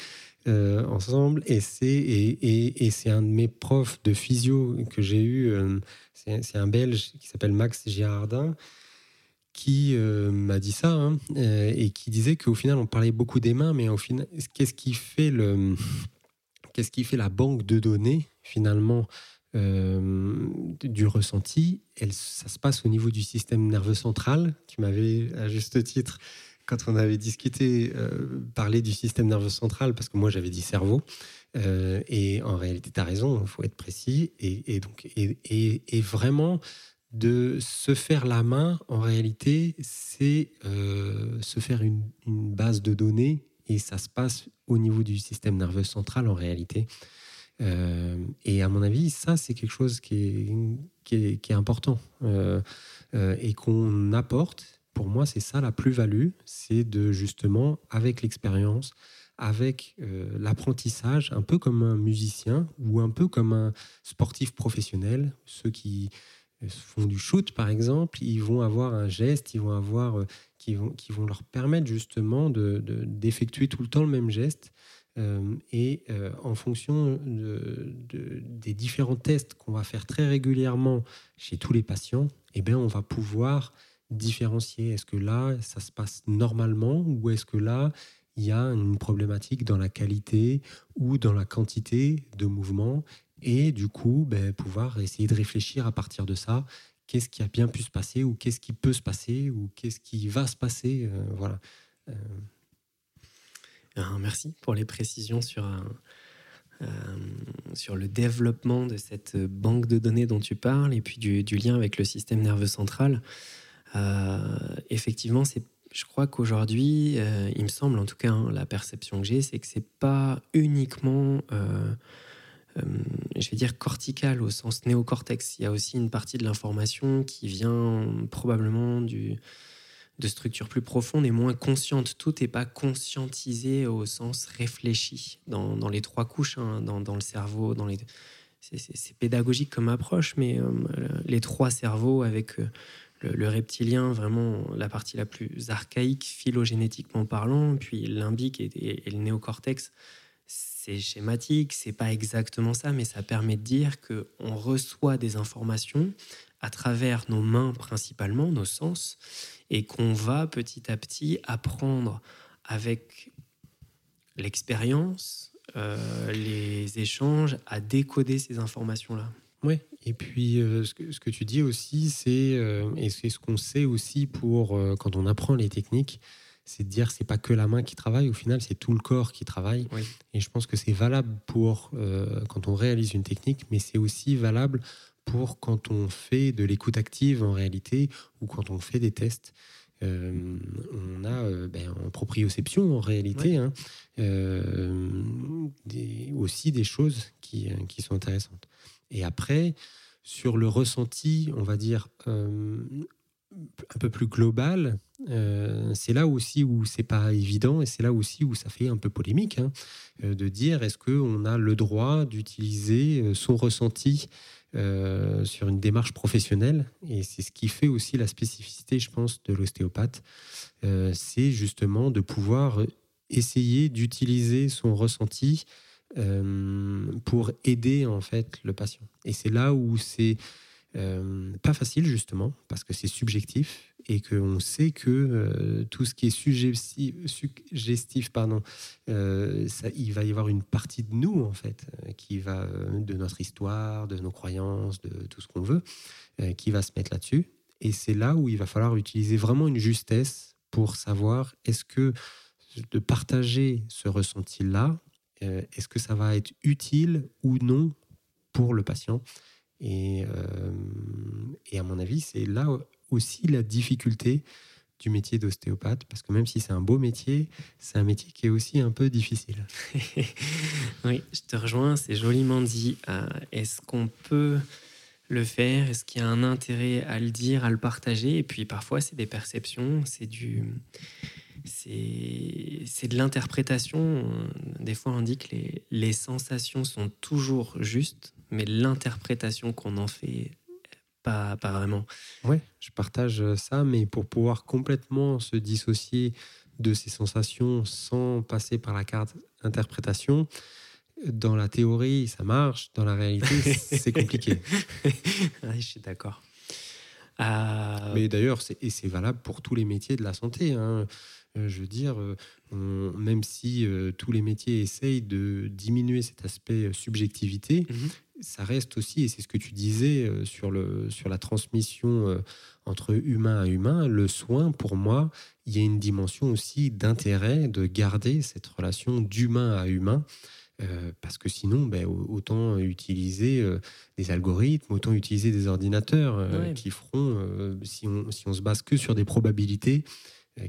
ensemble et c'est et, et, un de mes profs de physio que j'ai eu c'est un belge qui s'appelle Max Girardin qui euh, m'a dit ça hein, euh, et qui disait qu'au final on parlait beaucoup des mains, mais au final qu'est-ce qui fait le qu'est-ce qui fait la banque de données finalement euh, du ressenti? Ça se passe au niveau du système nerveux central. Tu m'avais à juste titre quand on avait discuté parlé du système nerveux central parce que moi j'avais dit cerveau. et en réalité, tu as raison, il faut être précis. Et, donc, et, vraiment, de se faire la main, en réalité, c'est euh, se faire une, base de données et ça se passe au niveau du système nerveux central en réalité. Euh, et à mon avis, ça, c'est quelque chose qui est, important euh, et qu'on apporte. Pour moi, c'est ça la plus-value, c'est de justement, avec l'expérience, avec l'apprentissage, un peu comme un musicien ou un peu comme un sportif professionnel, ceux qui, font du shoot, par exemple, ils vont avoir un geste, ils vont avoir, euh, qui, vont, qui vont leur permettre justement d'effectuer de, tout le temps le même geste. Euh, et euh, en fonction de, des différents tests qu'on va faire très régulièrement chez tous les patients, eh bien, on va pouvoir différencier. Est-ce que là, ça se passe normalement ou est-ce que là, il y a une problématique dans la qualité ou dans la quantité de mouvement et du coup ben, pouvoir essayer de réfléchir à partir de ça. Qu'est-ce qui a bien pu se passer ou qu'est-ce qui peut se passer ou qu'est-ce qui va se passer euh, voilà. Euh. merci pour les précisions sur euh, sur le développement de cette banque de données dont tu parles et puis du, lien avec le système nerveux central. Effectivement je crois qu'aujourd'hui, il me semble en tout cas, hein, la perception que j'ai, c'est que c'est pas uniquement euh, je vais dire cortical au sens néocortex. Il y a aussi une partie de l'information qui vient probablement du, de structures plus profondes et moins conscientes. Tout n'est pas conscientisé au sens réfléchi dans, dans les trois couches, hein, dans, dans, le cerveau. Dans les... C'est pédagogique comme approche, mais euh, les trois cerveaux avec euh, le, reptilien, vraiment la partie la plus archaïque, phylogénétiquement parlant, puis limbique et le néocortex c'est schématique, c'est pas exactement ça, mais ça permet de dire que on reçoit des informations à travers nos mains principalement, nos sens, et qu'on va petit à petit apprendre avec l'expérience, euh, les échanges, à décoder ces informations-là. Oui, et puis euh, ce, que, tu dis aussi, c'est, euh, et c'est ce qu'on sait aussi pour quand on apprend les techniques, c'est de dire c'est pas que la main qui travaille, au final c'est tout le corps qui travaille. Et je pense que c'est valable pour euh, quand on réalise une technique, mais c'est aussi valable pour quand on fait de l'écoute active en réalité ou quand on fait des tests. Euh, on a euh, ben, en proprioception en réalité hein, aussi des choses qui, qui, sont intéressantes. Et après, sur le ressenti, on va dire un peu plus global, euh, c'est là aussi où c'est pas évident et c'est là aussi où ça fait un peu polémique hein, euh, de dire est-ce qu'on a le droit d'utiliser euh, son ressenti sur une démarche professionnelle et c'est ce qui fait aussi la spécificité, je pense, de l'ostéopathe, c'est justement de pouvoir essayer d'utiliser son ressenti pour aider en fait le patient. Et c'est là où c'est pas facile justement, parce que c'est subjectif et qu'on sait que euh, tout ce qui est suggestif, pardon, euh, il va y avoir une partie de nous en fait, qui va de notre histoire, de nos croyances, de tout ce qu'on veut, qui va se mettre là-dessus. Et c'est là où il va falloir utiliser vraiment une justesse pour savoir est-ce que de partager ce ressenti-là, est-ce que ça va être utile ou non pour le patient? Et, euh, et à mon avis, c'est là aussi la difficulté du métier d'ostéopathe, parce que même si c'est un beau métier, c'est un métier qui est aussi un peu difficile. oui, je te rejoins, c'est joliment dit. Euh, est-ce qu'on peut le faire? Est-ce qu'il y a un intérêt à le dire, à le partager? Et puis parfois, c'est des perceptions, c'est du... C'est de l'interprétation. Des fois, on dit que les, les sensations sont toujours justes, mais l'interprétation qu'on en fait pas, pas vraiment. Ouais, je partage ça, mais pour pouvoir complètement se dissocier de ces sensations sans passer par la carte interprétation, dans la théorie, ça marche. Dans la réalité, c'est compliqué. je suis d'accord. Euh, mais d'ailleurs, et c'est valable pour tous les métiers de la santé. Hein. Euh, je veux dire, euh, même si tous les métiers essayent de diminuer cet aspect subjectivité, mhm. Ça reste aussi, et c'est ce que tu disais sur, le, sur la transmission entre humain à humain, le soin, pour moi, il y a une dimension aussi d'intérêt de garder cette relation d'humain à humain. Euh, parce que sinon, ben, autant utiliser euh, des algorithmes, autant utiliser des ordinateurs euh, qui feront, si on, si, on, se base que sur des probabilités,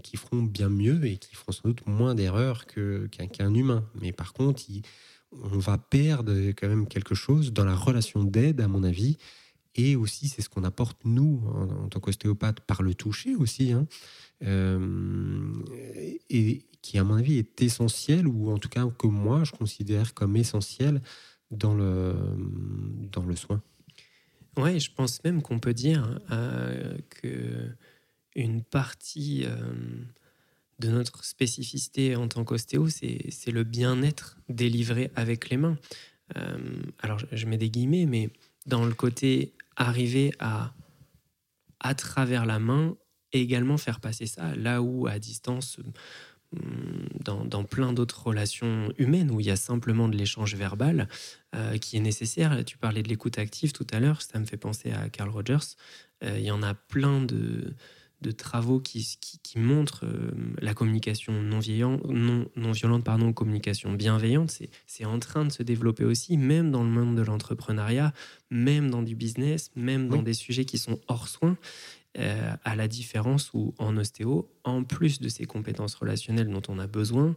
qui feront bien mieux et qui feront sans doute moins d'erreurs qu'un humain. Mais par contre, on va perdre quand même quelque chose dans la relation d'aide, à mon avis. Et aussi, c'est ce qu'on apporte, nous, en, tant qu'ostéopathe, par le toucher aussi. Hein. et, qui, à mon avis, est essentiel, ou en tout cas que moi, je considère comme essentiel dans le, dans le soin. Oui, je pense même qu'on peut dire euh, que une partie euh, de notre spécificité en tant qu'ostéo, c'est le bien-être délivré avec les mains. Euh, alors, je mets des guillemets, mais dans le côté arriver à, à travers la main, également faire passer ça, là où à distance, dans, plein d'autres relations humaines où il y a simplement de l'échange verbal euh, qui est nécessaire. Tu parlais de l'écoute active tout à l'heure, ça me fait penser à Carl Rogers. Euh, il y en a plein de, travaux qui, qui, montrent euh, la communication non, non, non, violente, pardon, communication bienveillante. C'est en train de se développer aussi, même dans le monde de l'entrepreneuriat, même dans du business, même dans des sujets qui sont hors soins. Euh, à la différence où en ostéo, en plus de ces compétences relationnelles dont on a besoin,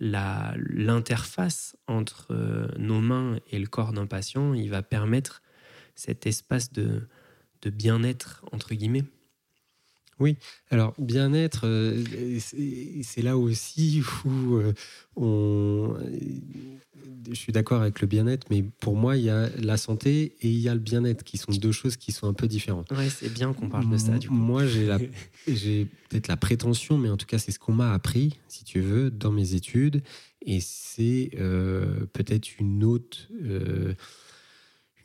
l'interface entre euh, nos mains et le corps d'un patient, il va permettre cet espace de, de bien-être, entre guillemets. Oui, alors bien-être, euh, c'est là aussi où on, je suis d'accord avec le bien-être, mais pour moi, il y a la santé et il y a le bien-être, qui sont deux choses qui sont un peu différentes. Oui, c'est bien qu'on parle de ça. Du coup. Moi, j'ai peut-être la prétention, mais en tout cas, c'est ce qu'on m'a appris, si tu veux, dans mes études, et c'est euh, peut-être une haute, euh,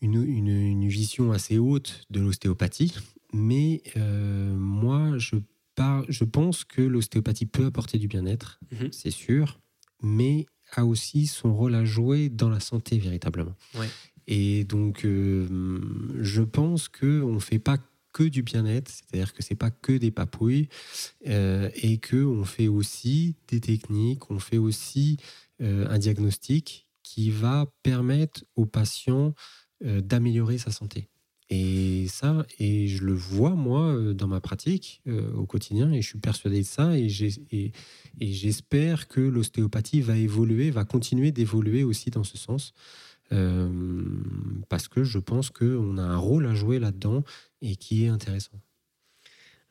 une, une, vision assez haute de l'ostéopathie, mais euh, moi, je, je pense que l'ostéopathie peut apporter du bien-être, mhm. c'est sûr, mais a aussi son rôle à jouer dans la santé véritablement. Et donc, euh, je pense qu'on ne fait pas que du bien-être, c'est-à-dire que c'est pas que des papouilles, euh, et que on fait aussi des techniques, on fait aussi euh, un diagnostic qui va permettre aux patients d'améliorer sa santé. Et ça, et je le vois moi euh, dans ma pratique euh, au quotidien, et je suis persuadé de ça, et j'espère que l'ostéopathie va évoluer, va continuer d'évoluer aussi dans ce sens, euh, parce que je pense qu'on a un rôle à jouer là-dedans et qui est intéressant.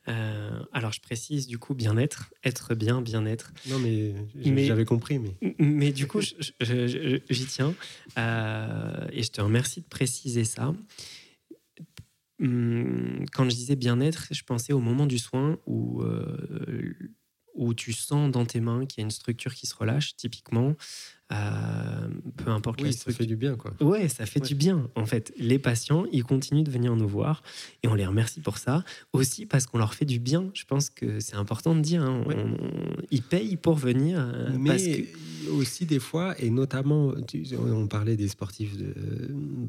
alors je précise du coup bien-être, être bien, bien-être. Non mais j'avais compris. Mais, mais du coup j'y tiens et je te remercie de préciser ça. Hum, quand je disais bien-être, je pensais au moment du soin euh, où tu sens dans tes mains qu'il y a une structure qui se relâche, typiquement. Euh, peu importe oui, ça fait du bien, quoi. Ouais, ça fait du bien. En fait, les patients, ils continuent de venir nous voir et on les remercie pour ça. Aussi parce qu'on leur fait du bien. Je pense que c'est important de dire. Hein. ils payent pour venir. Euh, Mais aussi des fois, et notamment, on parlait des sportifs de,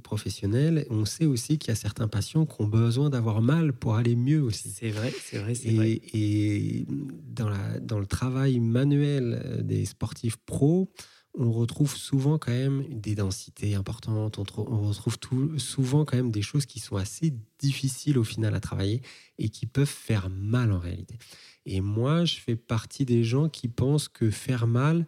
professionnels, on sait aussi qu'il y a certains patients qui ont besoin d'avoir mal pour aller mieux aussi. C'est vrai, c'est vrai, c'est vrai. Et dans, la, dans le travail manuel des sportifs pros, on retrouve souvent quand même des densités importantes, on, retrouve tout, souvent quand même des choses qui sont assez difficiles au final à travailler et qui peuvent faire mal en réalité. Et moi, je fais partie des gens qui pensent que faire mal,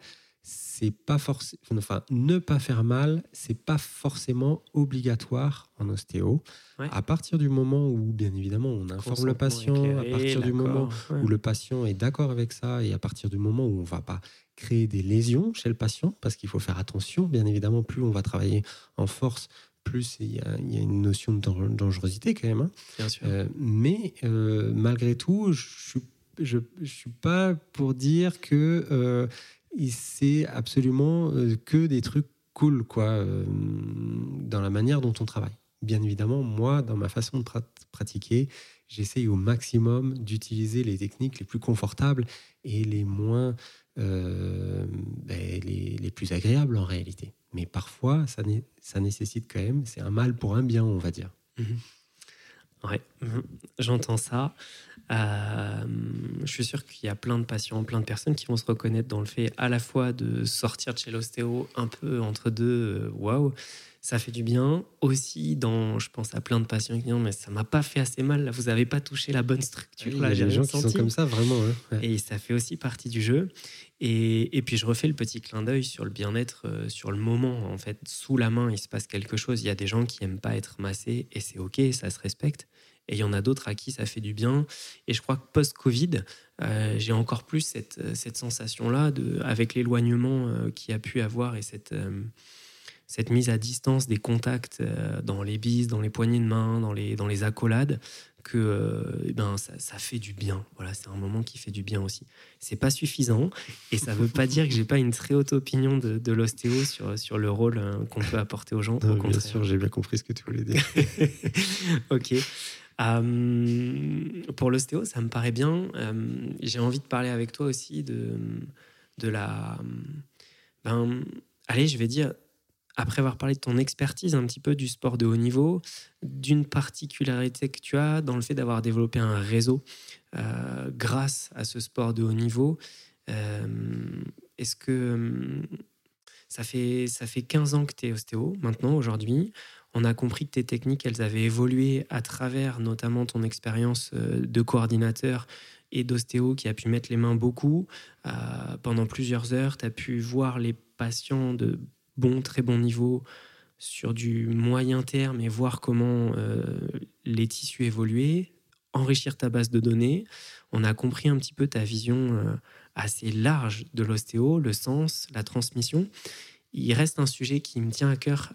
c'est pas forcément, enfin, ne pas faire mal, c'est pas forcément obligatoire en ostéo. À partir du moment où, bien évidemment, on informe le patient, à partir du moment où le patient est d'accord avec ça, et à partir du moment où on va pas créer des lésions chez le patient, parce qu'il faut faire attention, bien évidemment, plus on va travailler en force, plus, il y, a, une notion de dangerosité quand même. Hein. Bien sûr. mais malgré tout, je ne suis pas pour dire que c'est absolument que des trucs cool quoi, dans la manière dont on travaille. Bien évidemment, moi, dans ma façon de pratiquer, j'essaye au maximum d'utiliser les techniques les plus confortables et les moins euh, ben, les, plus agréables en réalité. Mais parfois, ça, ça nécessite quand même, c'est un mal pour un bien, on va dire. Mhm. Ouais, j'entends ça. Euh, je suis sûr qu'il y a plein de patients, plein de personnes qui vont se reconnaître dans le fait à la fois de sortir de chez l'ostéo un peu entre deux, euh, waouh, ça fait du bien. Aussi, dans, je pense à plein de patients qui disent mais ça m'a pas fait assez mal, là, vous avez pas touché la bonne structure. il y a des gens qui sont comme ça, vraiment. Et ça fait aussi partie du jeu. Et, et puis je refais le petit clin d'œil sur le bien-être, euh, sur le moment. En fait, sous la main, il se passe quelque chose. Il y a des gens qui aiment pas être massés et c'est ok, ça se respecte. Et il y en a d'autres à qui ça fait du bien. Et je crois que post-Covid, euh, j'ai encore plus cette, cette sensation-là, avec l'éloignement euh, qu'il y a pu avoir et cette, cette mise à distance des contacts euh, dans les bises, dans les poignées de main, dans les, dans les accolades, que euh, eh ben, ça, fait du bien. Voilà, c'est un moment qui fait du bien aussi. C'est pas suffisant et ça veut pas dire que j'ai pas une très haute opinion de, de l'ostéo sur, sur le rôle euh, qu'on peut apporter aux gens. bien sûr, j'ai bien compris ce que tu voulais dire. ok. Pour l'ostéo, ça me paraît bien. j'ai envie de parler avec toi aussi de, de la. Ben, allez, je vais dire après avoir parlé de ton expertise un petit peu du sport de haut niveau, d'une particularité que tu as dans le fait d'avoir développé un réseau euh, grâce à ce sport de haut niveau, euh, est-ce que ça fait, ça fait 15 ans que tu es ostéo maintenant, aujourd'hui on a compris que tes techniques, elles avaient évolué à travers notamment ton expérience euh, de coordinateur et d'ostéo qui a pu mettre les mains beaucoup. pendant plusieurs heures, tu as pu voir les patients de bon, très bon niveau sur du moyen terme et voir comment euh, les tissus évoluaient, enrichir ta base de données. On a compris un petit peu ta vision euh, assez large de l'ostéo, le sens, la transmission. Il reste un sujet qui me tient à cœur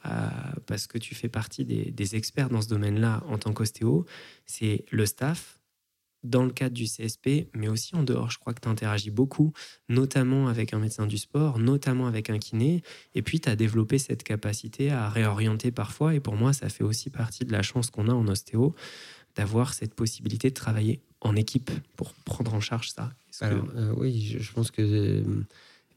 parce que tu fais partie des experts dans ce domaine-là en tant qu'ostéo, c'est le staff, dans le cadre du CSP, mais aussi en dehors. Je crois que tu interagis beaucoup, notamment avec un médecin du sport, notamment avec un kiné, et puis tu as développé cette capacité à réorienter parfois, et pour moi, ça fait aussi partie de la chance qu'on a en ostéo, d'avoir cette possibilité de travailler en équipe pour prendre en charge ça. Alors, euh, oui, je pense que euh,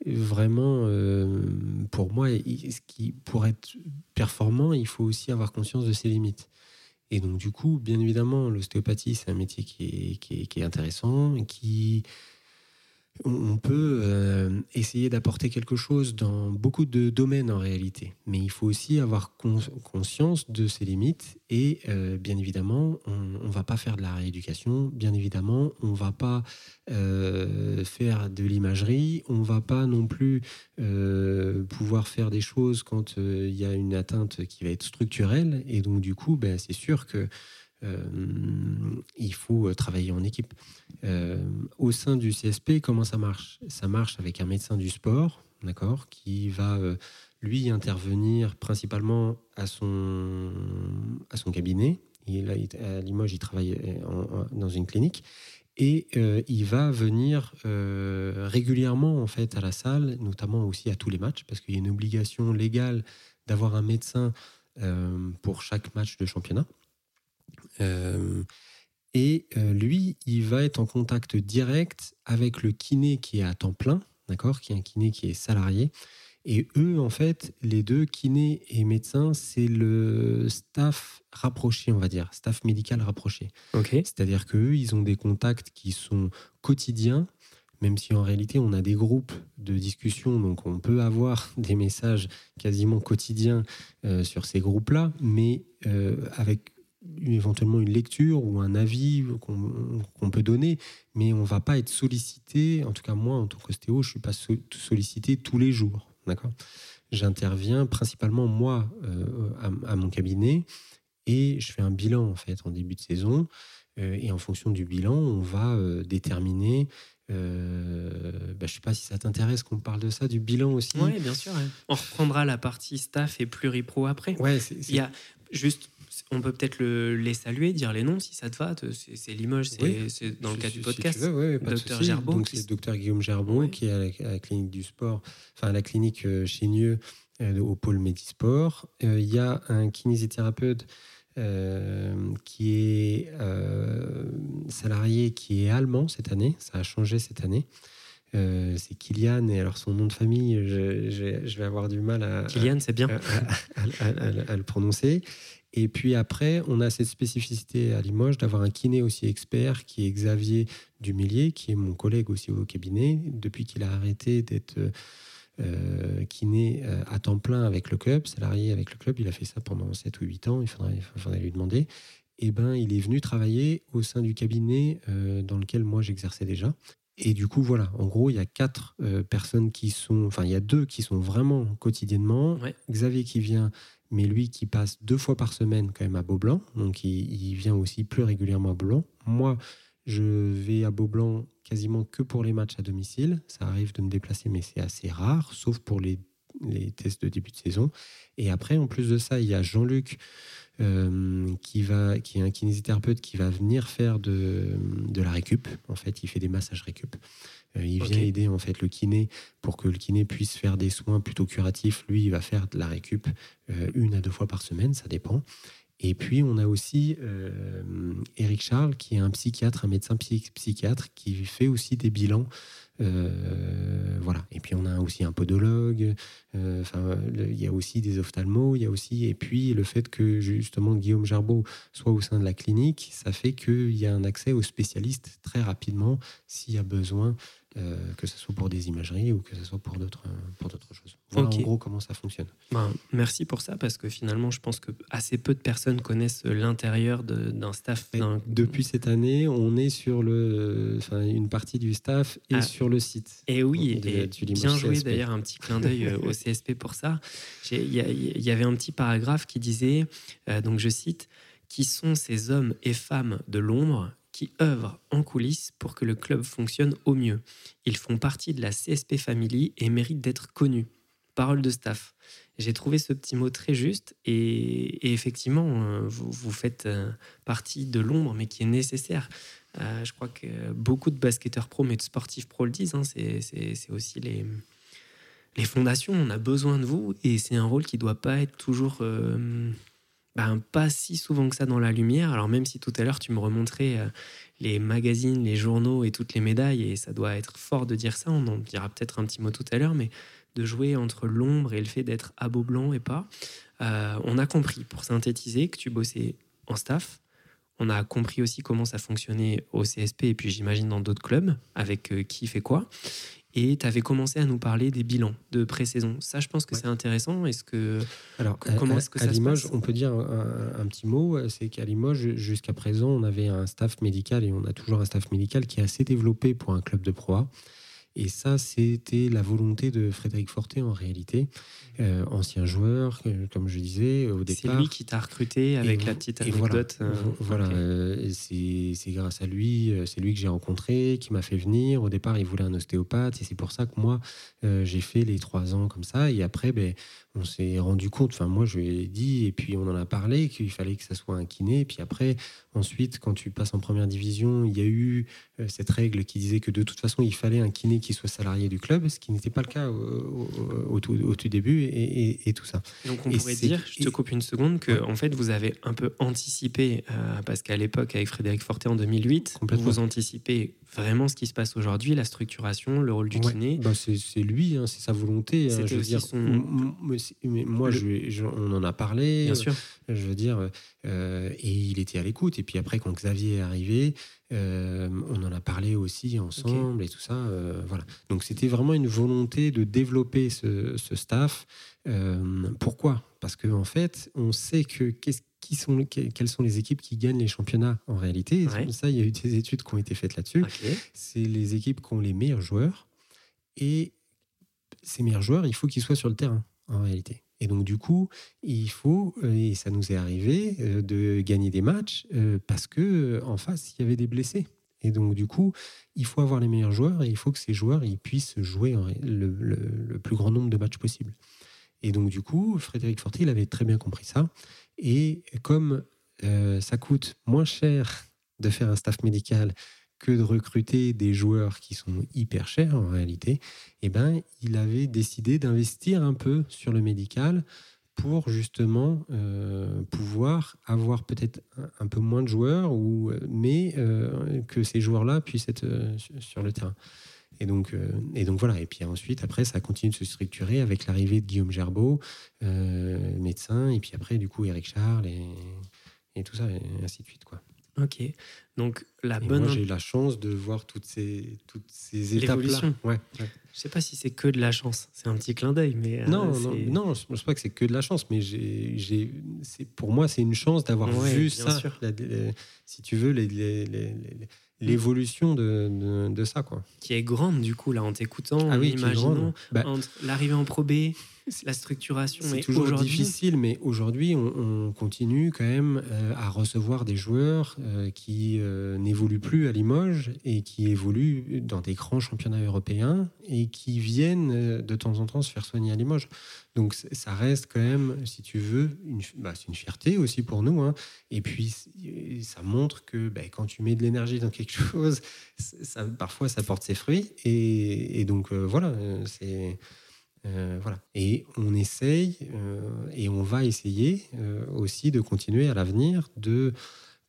vraiment, euh, pour moi, ce qui, pour être performant, il faut aussi avoir conscience de ses limites. Et donc, du coup, bien évidemment, l'ostéopathie, c'est un métier qui est, qui est, qui est intéressant qui, on peut euh, essayer d'apporter quelque chose dans beaucoup de domaines en réalité, mais il faut aussi avoir conscience de ses limites et euh, bien évidemment, on ne va pas faire de la rééducation, bien évidemment, on ne va pas euh, faire de l'imagerie, on ne va pas non plus pouvoir faire des choses quand il y a une atteinte qui va être structurelle. Et donc du coup, ben, c'est sûr que il faut euh, travailler en équipe. Euh, au sein du CSP, comment ça marche? Ça marche avec un médecin du sport, d'accord, qui va lui intervenir principalement à son, à son cabinet. Il, à Limoges, il travaille dans une clinique et il va venir régulièrement en fait à la salle, notamment aussi à tous les matchs, parce qu'il y a une obligation légale d'avoir un médecin pour chaque match de championnat. Euh, et euh, lui, il va être en contact direct avec le kiné qui est à temps plein, d'accord, qui est un kiné qui est salarié. Et eux, en fait, les deux, kinés et médecins, c'est le staff rapproché, on va dire, staff médical rapproché. C'est-à-dire qu'eux, ils ont des contacts qui sont quotidiens, même si en réalité, on a des groupes de discussion, donc on peut avoir des messages quasiment quotidiens euh, sur ces groupes-là, mais avec éventuellement une lecture ou un avis qu'on peut donner, mais on va pas être sollicité, en tout cas moi en tant qu'ostéo, je suis pas sollicité tous les jours. D'accord? J'interviens principalement moi euh, à, mon cabinet et je fais un bilan en fait en début de saison. Euh, et en fonction du bilan, on va euh, déterminer Euh, bah, je sais pas si ça t'intéresse qu'on parle de ça, du bilan aussi. Oui, bien sûr. On reprendra la partie staff et pluripro après. Ouais, Il y a juste, on peut peut-être le, les saluer, dire les noms si ça te va. C'est Limoges, c'est dans le cas du podcast. docteur Gerbeau. Donc, c'est docteur Guillaume Gerbeau qui est à la, clinique du sport, enfin à la clinique euh, chez Nieux, euh, au pôle Médisport. Il y a un kinésithérapeute euh, qui est euh, salarié, qui est allemand cette année. Ça a changé cette année. Euh, c'est Kylian, et alors son nom de famille, je, vais avoir du mal à. Kylian, c'est bien. À, le prononcer. Et puis après, on a cette spécificité à Limoges d'avoir un kiné aussi expert qui est Xavier Dumillier, qui est mon collègue aussi au cabinet. Depuis qu'il a arrêté d'être euh, kiné euh, à temps plein avec le club, salarié avec le club. Il a fait ça pendant 7 ou 8 ans, il faudrait, lui demander. Et eh ben, il est venu travailler au sein du cabinet euh, dans lequel moi j'exerçais déjà. Et du coup, voilà, en gros, il y a quatre personnes qui sont, enfin, il y a deux qui sont vraiment quotidiennement. Xavier qui vient, mais lui qui passe deux fois par semaine quand même à Beaublanc, donc il, il vient aussi plus régulièrement à Beaublanc. Moi, je vais à Beaublanc quasiment que pour les matchs à domicile. Ça arrive de me déplacer, mais c'est assez rare, sauf pour les, tests de début de saison. Et après, en plus de ça, il y a Jean-Luc euh, qui, va, qui est un kinésithérapeute qui va venir faire de, de la récup. En fait, il fait des massages récup. Euh, il vient aider en fait le kiné pour que le kiné puisse faire des soins plutôt curatifs. Lui, il va faire de la récup euh, une à deux fois par semaine, ça dépend. Et puis, on a aussi Eric Charles, qui est un psychiatre, un médecin psychiatre, qui fait aussi des bilans. Euh, voilà. Et puis, on a aussi un podologue. Euh, enfin, il y a aussi des ophtalmos. Il y a aussi, et puis, le fait que justement Guillaume Gerbeau soit au sein de la clinique, ça fait qu'il y a un accès aux spécialistes très rapidement s'il y a besoin euh, que ce soit pour des imageries ou que ce soit pour d'autres pour d'autres choses. Voilà en gros comment ça fonctionne. Ben, merci pour ça parce que finalement je pense que assez peu de personnes connaissent l'intérieur d'un staff. Depuis cette année, on est sur le, une partie du staff et ah. sur le site. Et oui, et bien joué d'ailleurs un petit clin d'œil euh, au CSP pour ça. Il y, avait un petit paragraphe qui disait, euh, donc je cite, qui sont ces hommes et femmes de l'ombre qui œuvrent en coulisses pour que le club fonctionne au mieux. Ils font partie de la CSP Family et méritent d'être connus. Parole de staff. J'ai trouvé ce petit mot très juste et, effectivement, euh, vous, faites euh, partie de l'ombre, mais qui est nécessaire. Euh, je crois que beaucoup de basketteurs pro, mais de sportifs pro le disent, hein, c'est aussi les, les fondations. On a besoin de vous et c'est un rôle qui ne doit pas être toujours ben, pas si souvent que ça dans la lumière. Alors même si tout à l'heure tu me remontrais euh, les magazines, les journaux et toutes les médailles, et ça doit être fort de dire ça, on en dira peut-être un petit mot tout à l'heure, mais de jouer entre l'ombre et le fait d'être à beau blanc et pas, euh, on a compris, pour synthétiser, que tu bossais en staff. On a compris aussi comment ça fonctionnait au CSP et puis j'imagine dans d'autres clubs, avec euh, qui fait quoi. Et tu avais commencé à nous parler des bilans de pré-saison. Ça, je pense que c'est intéressant. Est-ce que alors comment est-ce que ça Limoges, se passe On peut dire un, petit mot, c'est qu'à Limoges, jusqu'à présent, on avait un staff médical et on a toujours un staff médical qui est assez développé pour un club de proie. Et ça, c'était la volonté de Frédéric Forté en réalité, euh, ancien joueur, euh, comme je disais au départ. C'est lui qui t'a recruté avec la petite anecdote. Voilà, euh, c'est grâce à lui, c'est lui que j'ai rencontré, qui m'a fait venir. Au départ, il voulait un ostéopathe et c'est pour ça que moi, j'ai fait les trois ans comme ça. Et après, ben, on s'est rendu compte, enfin moi je lui ai dit, et puis on en a parlé, qu'il fallait que ça soit un kiné. Et puis après, ensuite, quand tu passes en première division, il y a eu euh, cette règle qui disait que de toute façon, il fallait un kiné qui soit salarié du club, ce qui n'était pas le cas au, tout, début et, tout ça. Donc on pourrait dire, je te coupe une seconde, que en fait vous avez un peu anticipé, euh, parce qu'à l'époque avec Frédéric Forté en 2008, vous anticipez vraiment ce qui se passe aujourd'hui, la structuration, le rôle du kiné. Bah c'est lui, hein, c'est sa volonté. Hein, je veux dire, mais moi, je, on en a parlé. Bien sûr. Je veux dire, euh, et il était à l'écoute. Et puis après, quand Xavier est arrivé, euh, on en a parlé aussi ensemble et tout ça. Euh, voilà. Donc c'était vraiment une volonté de développer ce, staff. pourquoi? Parce qu'en en fait, on sait que qu'est-ce qui sont, quelles sont les équipes qui gagnent les championnats en réalité. Ça, il y a eu des études qui ont été faites là-dessus. C'est les équipes qui ont les meilleurs joueurs. Et ces meilleurs joueurs, il faut qu'ils soient sur le terrain en réalité. Et donc, du coup, il faut, euh, et ça nous est arrivé, euh, de gagner des matchs euh, parce que en face, il y avait des blessés. Et donc, du coup, il faut avoir les meilleurs joueurs et il faut que ces joueurs ils puissent jouer le, plus grand nombre de matchs possible. Et donc, du coup, Frédéric Forti, il avait très bien compris ça. Et comme euh, ça coûte moins cher de faire un staff médical que de recruter des joueurs qui sont hyper chers en réalité, eh ben, il avait décidé d'investir un peu sur le médical pour justement euh, pouvoir avoir peut-être un, peu moins de joueurs, ou, euh, mais euh, que ces joueurs-là puissent être sur le terrain. Et donc, et donc voilà. Et puis ensuite, après, ça continue de se structurer avec l'arrivée de Guillaume Gerbeau, médecin, et puis après, du coup, Eric Charles et, tout ça, et ainsi de suite. Quoi. Ok. Donc la bonne. Moi, j'ai eu la chance de voir toutes ces, toutes ces étapes-là. Ouais, ouais. Je sais pas si c'est que de la chance. C'est un petit clin d'œil, mais. Euh, non, non, non, je pense pas que c'est que de la chance, mais j'ai, j'ai, pour moi, c'est une chance d'avoir vu ça. si tu veux, les, l'évolution de, de, ça. Quoi. Qui est grande, du coup, là, en t'écoutant, ah oui, imaginons, bah entre l'arrivée en Pro B, la structuration. C'est toujours difficile, mais aujourd'hui, on, continue quand même euh, à recevoir des joueurs euh, qui euh, n'évoluent plus à Limoges et qui évoluent dans des grands championnats européens et qui viennent de temps en temps se faire soigner à Limoges. Donc ça reste quand même, si tu veux, une, bah, c'est une fierté aussi pour nous. Hein. Et puis ça montre que bah, quand tu mets de l'énergie dans quelque chose, ça, parfois ça porte ses fruits. Et, et donc voilà, c'est euh, voilà. Et on essaye euh, et on va essayer euh, aussi de continuer à l'avenir de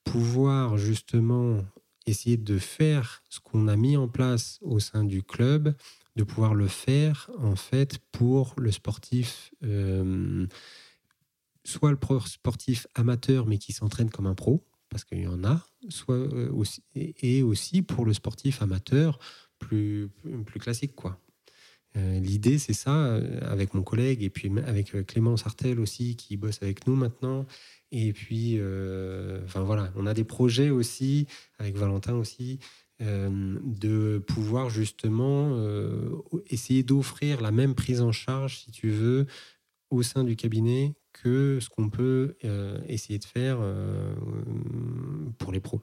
pouvoir justement essayer de faire ce qu'on a mis en place au sein du club, de pouvoir le faire en fait pour le sportif, soit le sportif amateur mais qui s'entraîne comme un pro, parce qu'il y en a, soit aussi, et aussi pour le sportif amateur plus, plus classique quoi. Euh, l'idée, c'est ça, euh, avec mon collègue et puis avec euh, Clément Sartel aussi, qui bosse avec nous maintenant. Et puis, enfin voilà, on a des projets aussi, avec Valentin aussi, de pouvoir justement essayer d'offrir la même prise en charge, si tu veux, au sein du cabinet que ce qu'on peut essayer de faire pour les pros.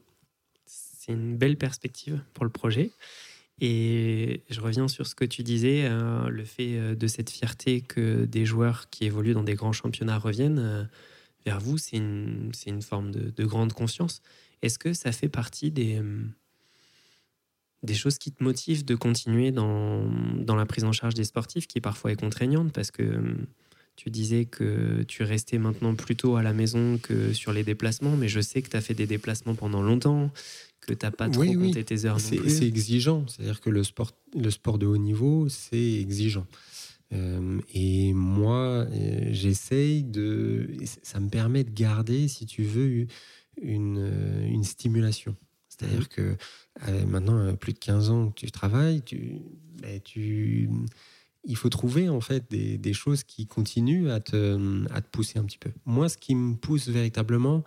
C'est une belle perspective pour le projet. Et je reviens sur ce que tu disais, euh, le fait euh, de cette fierté que des joueurs qui évoluent dans des grands championnats reviennent euh, vers vous, c'est une, une, forme de, grande conscience. Est-ce que ça fait partie des, des choses qui te motivent de continuer dans, dans, la prise en charge des sportifs, qui parfois est contraignante? Parce que tu disais que tu restais maintenant plutôt à la maison que sur les déplacements, mais je sais que tu as fait des déplacements pendant longtemps, que tu n'as pas trop compté tes heures C'est exigeant, c'est-à-dire que le sport, le sport de haut niveau, c'est exigeant. Euh, et moi, euh, j'essaye de. Ça me permet de garder, si tu veux, une, euh, une stimulation. C'est-à-dire mmh. que maintenant, plus de 15 ans que tu travailles, tu, ben, tu, il faut trouver en fait des, choses qui continuent à te, à te pousser un petit peu. Moi, ce qui me pousse véritablement,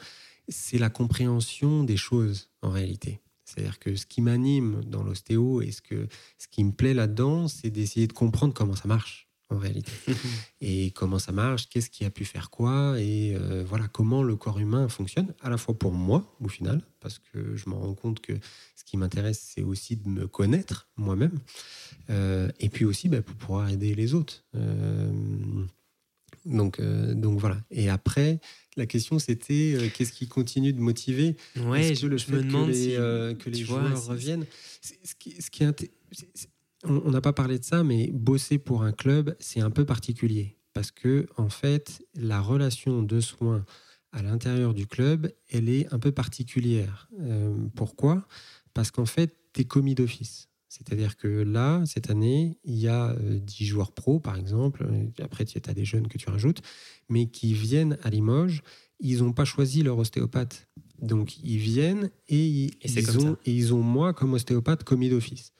c'est la compréhension des choses en réalité. C'est-à-dire que ce qui m'anime dans l'ostéo et ce, que, ce qui me plaît là-dedans, c'est d'essayer de comprendre comment ça marche en réalité. et comment ça marche, qu'est-ce qui a pu faire quoi, et euh, voilà comment le corps humain fonctionne, à la fois pour moi au final, parce que je me rends compte que ce qui m'intéresse, c'est aussi de me connaître moi-même, euh, et puis aussi bah, pour pouvoir aider les autres. Euh, donc, donc voilà. Et après, la question, c'était euh, qu'est-ce qui continue de motiver? Ouais, je, le me demande que les, euh, que les joueurs reviennent. Ce qui, ce qui est, on n'a pas parlé de ça, mais bosser pour un club, c'est un peu particulier parce que en fait, la relation de soins à l'intérieur du club, elle est un peu particulière. Euh, pourquoi? Parce qu'en fait, tu es commis d'office. C'est-à-dire que là, cette année, il y a 10 euh, joueurs pros, par exemple. Après, tu as des jeunes que tu rajoutes, mais qui viennent à Limoges. Ils n'ont pas choisi leur ostéopathe. Donc, ils viennent et, ils, ont, et ils ont moi comme ostéopathe commis d'office.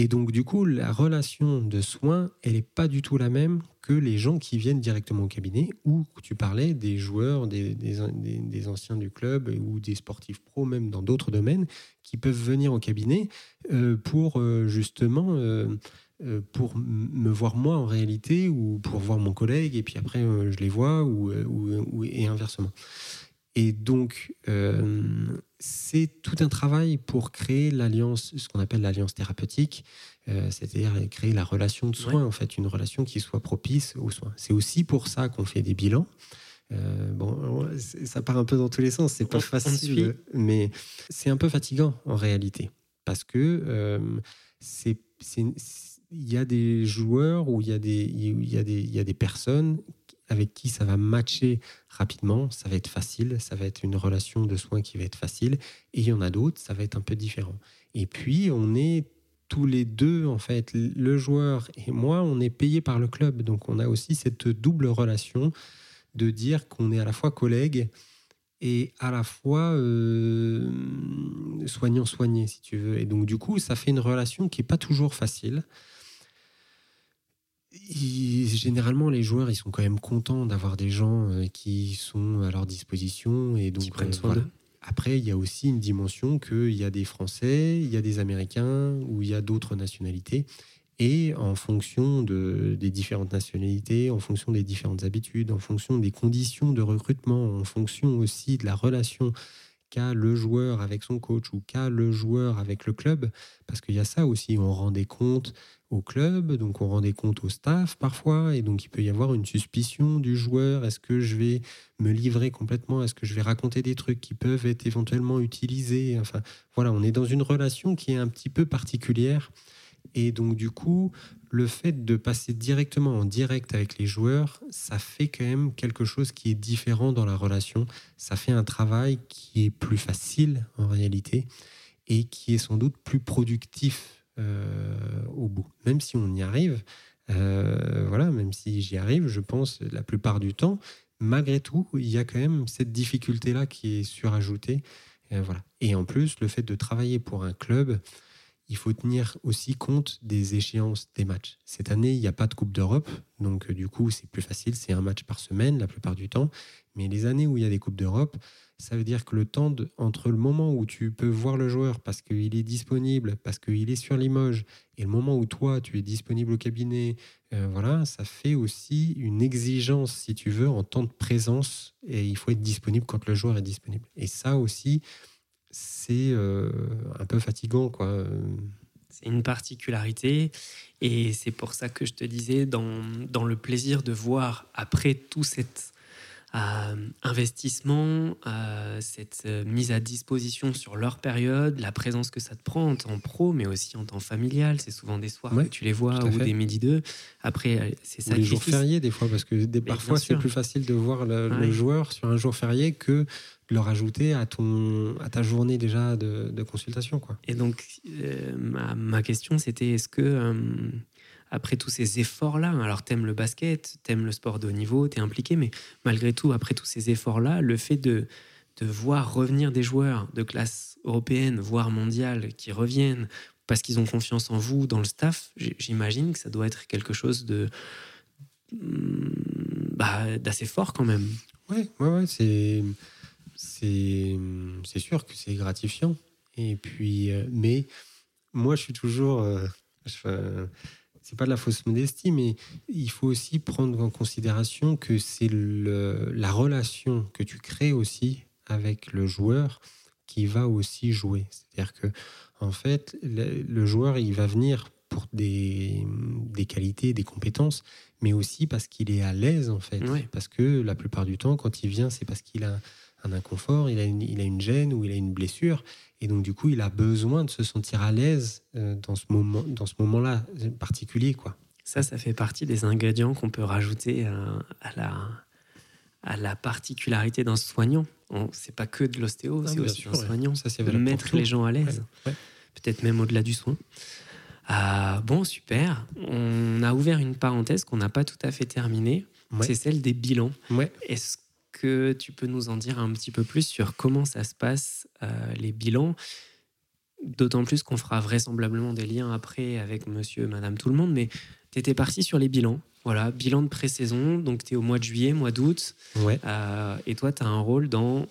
Et donc, du coup, la relation de soins, elle n'est pas du tout la même que les gens qui viennent directement au cabinet, ou tu parlais des joueurs, des, anciens du club, ou des sportifs pros, même dans d'autres domaines, qui peuvent venir au cabinet euh, pour euh, justement... Euh, pour me voir moi en réalité ou pour voir mon collègue et puis après je les vois ou, et inversement. Et donc c'est tout un travail pour créer l'alliance, ce qu'on appelle l'alliance thérapeutique, euh, c'est-à-dire créer la relation de soins, en fait, une relation qui soit propice aux soins. C'est aussi pour ça qu'on fait des bilans. Euh, bon, ça part un peu dans tous les sens, c'est pas facile, mais c'est un peu fatigant en réalité, parce que euh, c'est il y a des joueurs ou il y a des, il y a des, il y a des personnes avec qui ça va matcher rapidement, ça va être facile, ça va être une relation de soins qui va être facile, et il y en a d'autres, ça va être un peu différent. Et puis, on est tous les deux, en fait, le joueur et moi, on est payé par le club, donc on a aussi cette double relation de dire qu'on est à la fois collègue et à la fois euh, soignant-soigné, si tu veux. Et donc, du coup, ça fait une relation qui n'est pas toujours facile généralement, les joueurs, ils sont quand même contents d'avoir des gens euh, qui sont à leur disposition et donc prennent euh, soin Après, il y a aussi une dimension qu'il y a des Français, il y a des Américains ou il y a d'autres nationalités. Et en fonction de, des différentes nationalités, en fonction des différentes habitudes, en fonction des conditions de recrutement, en fonction aussi de la relation qu'a le joueur avec son coach ou qu'a le joueur avec le club, parce qu'il y a ça aussi, on rend des comptes au club, donc on rend des comptes au staff parfois, et donc il peut y avoir une suspicion du joueur, est-ce que je vais me livrer complètement, est-ce que je vais raconter des trucs qui peuvent être éventuellement utilisés, enfin voilà, on est dans une relation qui est un petit peu particulière, et donc du coup, le fait de passer directement en direct avec les joueurs, ça fait quand même quelque chose qui est différent dans la relation. Ça fait un travail qui est plus facile en réalité et qui est sans doute plus productif euh, au bout. Même si on y arrive, euh, voilà, même si j'y arrive, je pense la plupart du temps, malgré tout, il y a quand même cette difficulté-là qui est surajoutée. Euh, voilà. Et en plus, le fait de travailler pour un club, il faut tenir aussi compte des échéances des matchs. Cette année, il n'y a pas de Coupe d'Europe, donc euh, du coup, c'est plus facile, c'est un match par semaine la plupart du temps. Mais les années où il y a des Coupes d'Europe, ça veut dire que le temps entre le moment où tu peux voir le joueur parce qu'il est disponible, parce qu'il est sur Limoges, et le moment où toi, tu es disponible au cabinet, euh, voilà, ça fait aussi une exigence, si tu veux, en temps de présence, et il faut être disponible quand le joueur est disponible. Et ça aussi, c'est euh, un peu fatigant, quoi. C'est une particularité et c'est pour ça que je te disais, dans, dans le plaisir de voir après tout cet euh, investissement, euh, cette mise à disposition sur leur période, la présence que ça te prend en temps pro, mais aussi en temps familial. C'est souvent des soirs que tu les vois ou des midi deux. Après, c'est ça. les jours fériés, des fois, parce que parfois, c'est plus facile de voir le, joueur sur un jour férié que le rajouter à, ton, à ta journée déjà de, consultation. Quoi. Et donc, euh, ma, ma, question, c'était est-ce que, euh, après tous ces efforts-là, alors t'aimes le basket, t'aimes le sport de haut niveau, t'es impliqué, mais malgré tout, après tous ces efforts-là, le fait de, de voir revenir des joueurs de classe européenne, voire mondiale, qui reviennent parce qu'ils ont confiance en vous, dans le staff, j'imagine que ça doit être quelque chose de hmm, bah, d'assez fort quand même. Oui, ouais, ouais, c'est c'est sûr que c'est gratifiant. Et puis, euh, mais moi, je suis toujours. Euh, c'est pas de la fausse modestie, mais il faut aussi prendre en considération que c'est la relation que tu crées aussi avec le joueur qui va aussi jouer. C'est-à-dire que, en fait, le, joueur, il va venir pour des, des, qualités, des compétences, mais aussi parce qu'il est à l'aise, en fait. Parce que la plupart du temps, quand il vient, c'est parce qu'il a un inconfort, il a, une, il a une gêne ou il a une blessure. Et donc, du coup, il a besoin de se sentir à l'aise euh, dans ce moment, dans ce moment-là particulier, quoi. Ça, ça fait partie des ingrédients qu'on peut rajouter à, la, à la particularité d'un soignant. C'est pas que de l'ostéo, c'est aussi un soignant. Ça, c'est de mettre les gens à l'aise. Peut-être même au-delà du soin. Ah, bon, super. On a ouvert une parenthèse qu'on n'a pas tout à fait terminée. C'est celle des bilans. Est-ce que tu peux nous en dire un petit peu plus sur comment ça se passe, euh, les bilans? D'autant plus qu'on fera vraisemblablement des liens après avec monsieur, madame, tout le monde, mais tu étais parti sur les bilans. Voilà, bilan de pré-saison, donc tu es au mois de juillet, mois d'août. Ouais. Euh, et toi, tu as un rôle dans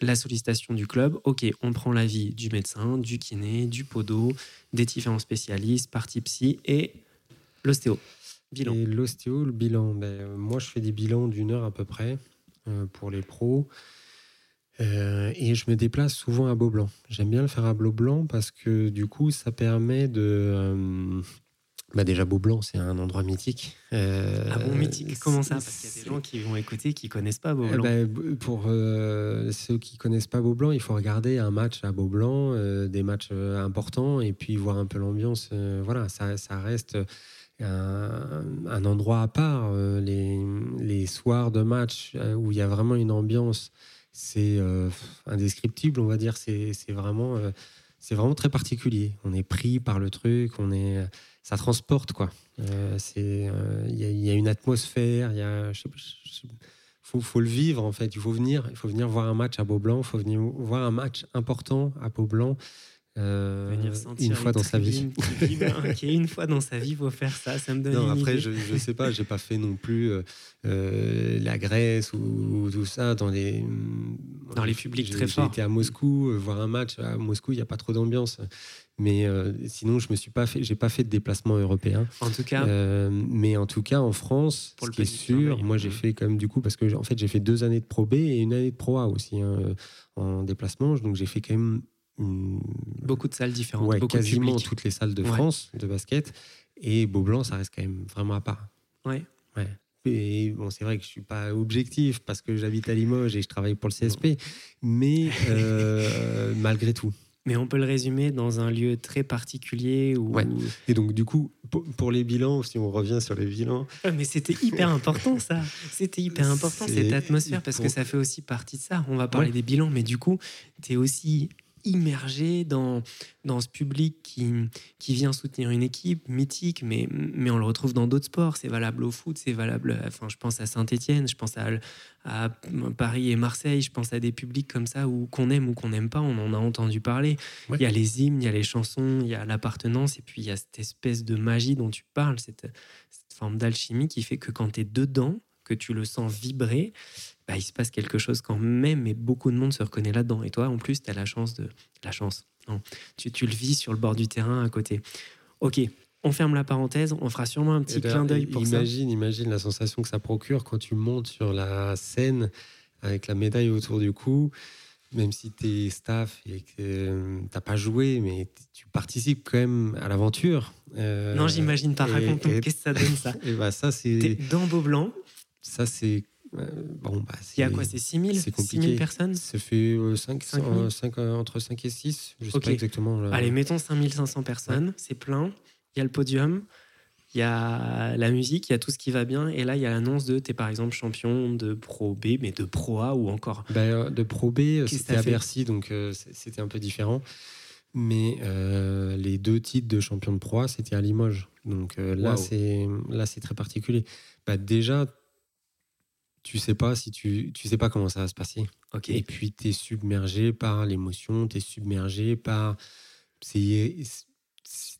la sollicitation du club. Ok, on prend l'avis du médecin, du kiné, du podo, des différents spécialistes, partie psy et l'ostéo. Bilan. Et l'ostéo, le bilan, ben, moi je fais des bilans d'une heure à peu près. Euh, pour les pros. et je me déplace souvent à Beaublanc. J'aime bien le faire à Beaublanc parce que du coup, ça permet de bah déjà, Beaublanc, c'est un endroit mythique. Euh, ah bon, mythique Comment ça? Parce qu'il y a des gens qui vont écouter qui connaissent pas Beaublanc. Ben, pour euh, ceux qui connaissent pas Beaublanc, il faut regarder un match à Beaublanc, euh, des matchs euh, importants, et puis voir un peu l'ambiance. voilà, ça, ça reste un, endroit à part. Les, les, soirs de match où il y a vraiment une ambiance, c'est indescriptible, on va dire. C'est vraiment, c'est vraiment très particulier. On est pris par le truc, on est ça transporte quoi. Euh, c'est, euh, il y, a une atmosphère, il y a, faut, faut, le vivre en fait. Il faut venir, il faut venir voir un match à Beaublanc, il faut venir voir un match important à Beaublanc. Euh, une fois dans sa vie. Qui, une fois dans sa vie, faut faire ça. Ça me donne. Non, après, je, je sais pas, j'ai pas fait non plus la Grèce ou, tout ça dans les dans les publics très forts. J'ai été à Moscou voir un match à Moscou, il n'y a pas trop d'ambiance. Mais euh, sinon, je me suis pas fait, j'ai pas fait de déplacement européen. En tout cas. Euh, mais en tout cas, en France, pour ce qui est sûr, moi j'ai fait comme du coup parce que en fait j'ai fait deux années de Pro B et une année de Pro A aussi hein, en déplacement. Donc j'ai fait quand même beaucoup de salles différentes, ouais, beaucoup quasiment toutes les salles de France de basket. Et Beaublanc, ça reste quand même vraiment à part. Ouais. Ouais. Et bon, c'est vrai que je suis pas objectif parce que j'habite à Limoges et je travaille pour le CSP, mais euh, malgré tout. Mais on peut le résumer dans un lieu très particulier. Où... Et donc, du coup, pour les bilans, si on revient sur les bilans. mais c'était hyper important, ça. C'était hyper important, cette atmosphère, parce que ça fait aussi partie de ça. On va parler des bilans, mais du coup, tu es aussi immergé dans, dans ce public qui, qui vient soutenir une équipe mythique, mais, mais on le retrouve dans d'autres sports. C'est valable au foot, c'est valable, enfin, je pense à Saint-Etienne, je pense à, à, Paris et Marseille, je pense à des publics comme ça où qu'on aime ou qu'on n'aime pas, on en a entendu parler. Il y a les hymnes, il y a les chansons, il y a l'appartenance, et puis il y a cette espèce de magie dont tu parles, cette, cette forme d'alchimie qui fait que quand tu es dedans, que tu le sens vibrer, bah, il se passe quelque chose quand même, et beaucoup de monde se reconnaît là-dedans. Et toi, en plus, tu as la chance de. La chance. Non. Tu, tu, le vis sur le bord du terrain à côté. Ok, on ferme la parenthèse, on fera sûrement un petit eh ben, clin d'œil pour imagine, ça. Imagine la sensation que ça procure quand tu montes sur la scène avec la médaille autour du cou, même si tu es staff et que euh, tu n'as pas joué, mais tu participes quand même à l'aventure. Euh, non, j'imagine pas. Raconte-nous, qu'est-ce que ça donne ça? et bah, ça c'est Dans Beaublanc Ça, c'est euh, bon, bah, Il y a quoi C'est 6000 C'est compliqué. personnes? Ça fait 5, euh, 5, euh, entre 5 et 6. Je sais pas exactement. Allez, mettons 5500 personnes. C'est plein. Il y a le podium. Il y a la musique, il y a tout ce qui va bien. Et là, il y a l'annonce de, tu es par exemple champion de Pro B, mais de Pro A ou encore bah, De Pro B, c'était à Bercy, donc c'était un peu différent. Mais les deux titres de champion de Pro A, c'était à Limoges. Donc là, c'est là c'est très particulier. Bah, déjà, tu sais pas si tu tu sais pas comment ça va se passer. Et puis tu es submergé par l'émotion, tu es submergé par c'est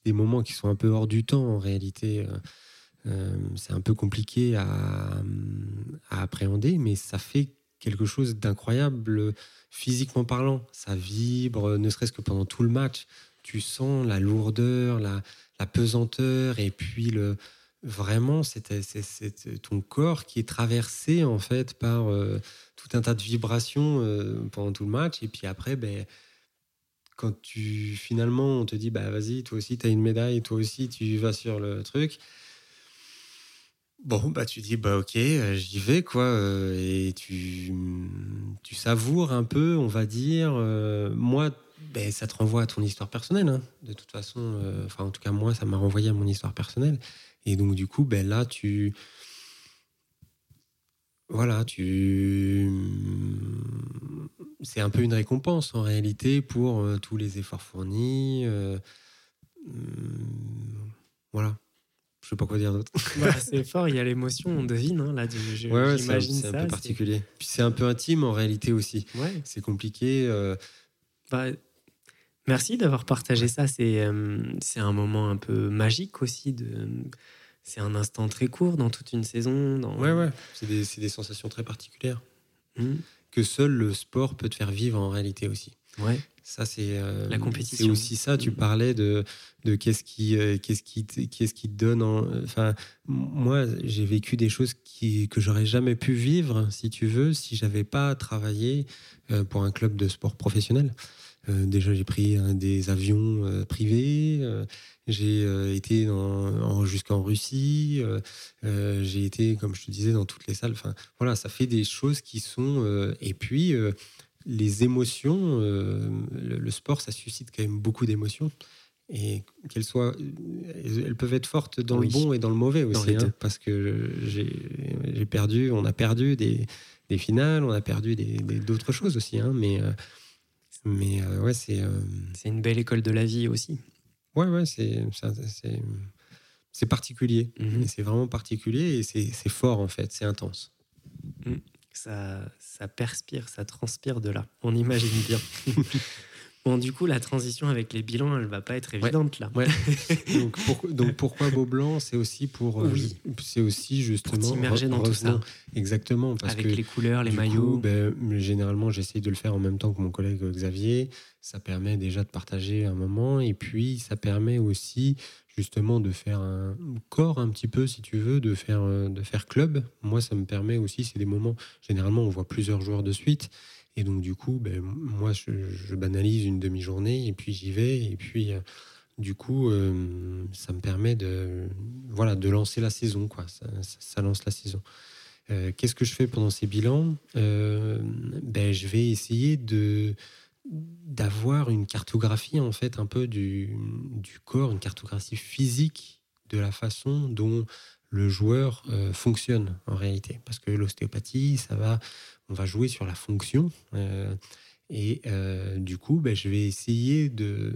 des moments qui sont un peu hors du temps en réalité. Euh, euh, c'est un peu compliqué à, à, appréhender, mais ça fait quelque chose d'incroyable physiquement parlant. Ça vibre, ne serait-ce que pendant tout le match. Tu sens la lourdeur, la, la pesanteur, et puis le, vraiment c'est ton corps qui est traversé en fait par euh, tout un tas de vibrations euh, pendant tout le match. Et puis après ben quand tu finalement on te dit bah vas-y toi aussi tu as une médaille toi aussi tu vas sur le truc. Bon bah tu dis bah ok euh, j'y vais quoi et tu tu savoures un peu on va dire moi ben, ça te renvoie à ton histoire personnelle hein. de toute façon enfin en tout cas moi ça m'a renvoyé à mon histoire personnelle et donc, du coup, ben là, tu. Voilà, tu. C'est un peu une récompense en réalité pour euh, tous les efforts fournis. Euh, hum, voilà. Je sais pas quoi dire d'autre. Bah, c'est fort, il y a l'émotion, on devine. Hein, là, je, ouais, c'est un, peu particulier. Puis c'est un peu intime en réalité aussi. Ouais. C'est compliqué. Euh, bah, Merci d'avoir partagé ça. C'est euh, c'est un moment un peu magique aussi. De... C'est un instant très court dans toute une saison. Dans... Ouais, ouais. C'est des, des, sensations très particulières. Mmh. Que seul le sport peut te faire vivre en réalité aussi. Ouais. Ça, c'est la compétition. C'est aussi ça. Tu mm. parlais de, de qu'est-ce qui, qu'est-ce qui, qu'est-ce qui te donne. Enfin, moi, j'ai vécu des choses qui, que j'aurais jamais pu vivre, si tu veux, si j'avais pas travaillé pour un club de sport professionnel. Déjà, j'ai pris des avions privés. J'ai euh, été jusqu'en Russie. Euh, euh, j'ai été, comme je te disais, dans toutes les salles. Enfin, voilà, ça fait des choses qui sont. et puis, les émotions, le, sport, ça suscite quand même beaucoup d'émotions. Et qu'elles soient. Elles peuvent être fortes dans le bon et dans le mauvais aussi. Hein, parce que j'ai perdu, on a perdu des, des, finales, on a perdu d'autres des, choses aussi. Hein, mais. Mais ouais, c'est. C'est une belle école de la vie aussi. Ouais, ouais, c'est, c'est, particulier. Mhm. C'est vraiment particulier et c'est, fort en fait, c'est intense. Mm. Ça, ça perspire, ça transpire de là. On imagine bien. Bon, du coup, la transition avec les bilans, elle va pas être évidente là. Ouais. donc, pourquoi Beau Blanc? C'est aussi pour. Euh, oui. c'est aussi justement. S'immerger dans tout ça. Exactement. Parce avec les couleurs, les maillots. ben, généralement, j'essaye de le faire en même temps que mon collègue Xavier. Ça permet déjà de partager un moment. Et puis, ça permet aussi justement de faire un corps un petit peu, si tu veux, de faire, euh, de faire club. Moi, ça me permet aussi, c'est des moments. Généralement, on voit plusieurs joueurs de suite. Et donc, du coup, ben, moi, je, banalise une demi-journée et puis j'y vais. Et puis, euh, du coup, euh, ça me permet de, voilà, de lancer la saison. Quoi. Ça, lance la saison. Euh, qu'est-ce que je fais pendant ces bilans? Ben, Je vais essayer d'avoir une cartographie en fait un peu du, corps, une cartographie physique de la façon dont le joueur fonctionne en réalité. Parce que l'ostéopathie, ça va on va jouer sur la fonction. Euh, et euh, du coup, ben, je vais essayer de,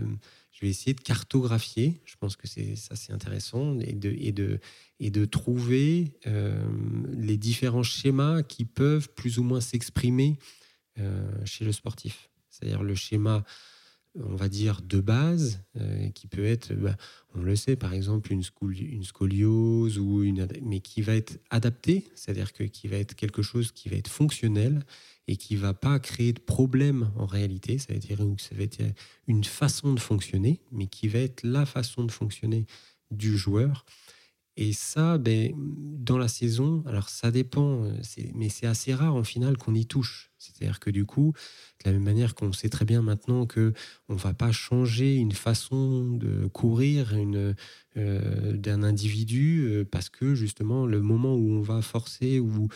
je vais essayer de cartographier. Je pense que c'est ça, c'est intéressant, et de, et de, et de trouver euh, les différents schémas qui peuvent plus ou moins s'exprimer chez le sportif. C'est-à-dire le schéma on va dire, de base, euh, qui peut être, bah, on le sait, par exemple, une, scoliose, ou une, mais qui va être adapté, c'est-à-dire que, qui va être quelque chose qui va être fonctionnel et qui va pas créer de problème en réalité. Ça va, être, ça va être une façon de fonctionner, mais qui va être la façon de fonctionner du joueur. Et ça, ben, dans la saison, alors ça dépend, euh, mais c'est assez rare en finale qu'on y touche. C'est-à-dire que du coup, de la même manière qu'on sait très bien maintenant que on va pas changer une façon de courir euh, d'un individu euh, parce que justement le moment où on va forcer ou,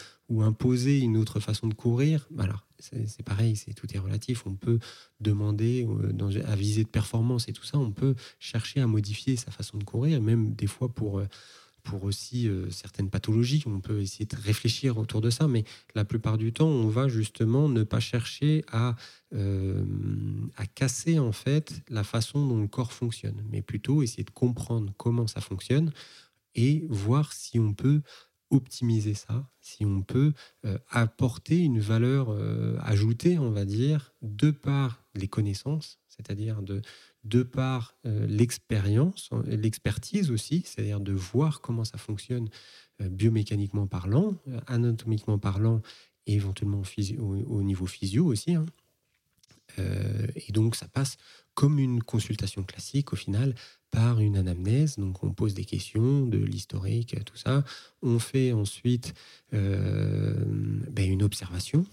imposer une autre façon de courir, alors c'est pareil, c'est tout est relatif. On peut demander dans, à viser de performance et tout ça, on peut chercher à modifier sa façon de courir, même des fois pour pour aussi euh, certaines pathologies. On peut essayer de réfléchir autour de ça, mais la plupart du temps, on va justement ne pas chercher à, euh, à casser en fait la façon dont le corps fonctionne, mais plutôt essayer de comprendre comment ça fonctionne et voir si on peut optimiser ça, si on peut euh, apporter une valeur ajoutée, on va dire, de par les connaissances, c'est-à-dire de, de par euh, l'expérience, hein, l'expertise aussi, c'est-à-dire de voir comment ça fonctionne euh, biomécaniquement parlant, euh, anatomiquement parlant, et éventuellement au, niveau physio aussi. Hein. et donc ça passe comme une consultation classique au final par une anamnèse. Donc on pose des questions de l'historique, tout ça. On fait ensuite ben, une observation.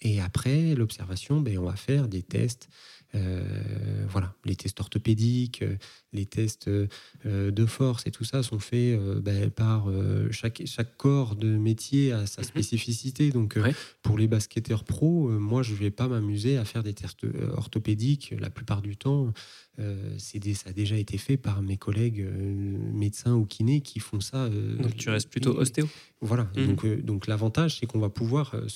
et après l'observation, ben, on va faire des tests voilà, les tests orthopédiques, euh, les tests euh, de force et tout ça sont faits ben, par chaque, chaque corps de métier à sa mhm. spécificité. Donc, pour les basketteurs pro, moi, je ne vais pas m'amuser à faire des tests orthopédiques. La plupart du temps, c'est ça a déjà été fait par mes collègues médecins ou kinés qui font ça. donc, tu restes plutôt ostéo voilà, mhm. donc, euh, donc l'avantage, c'est qu'on va pouvoir euh,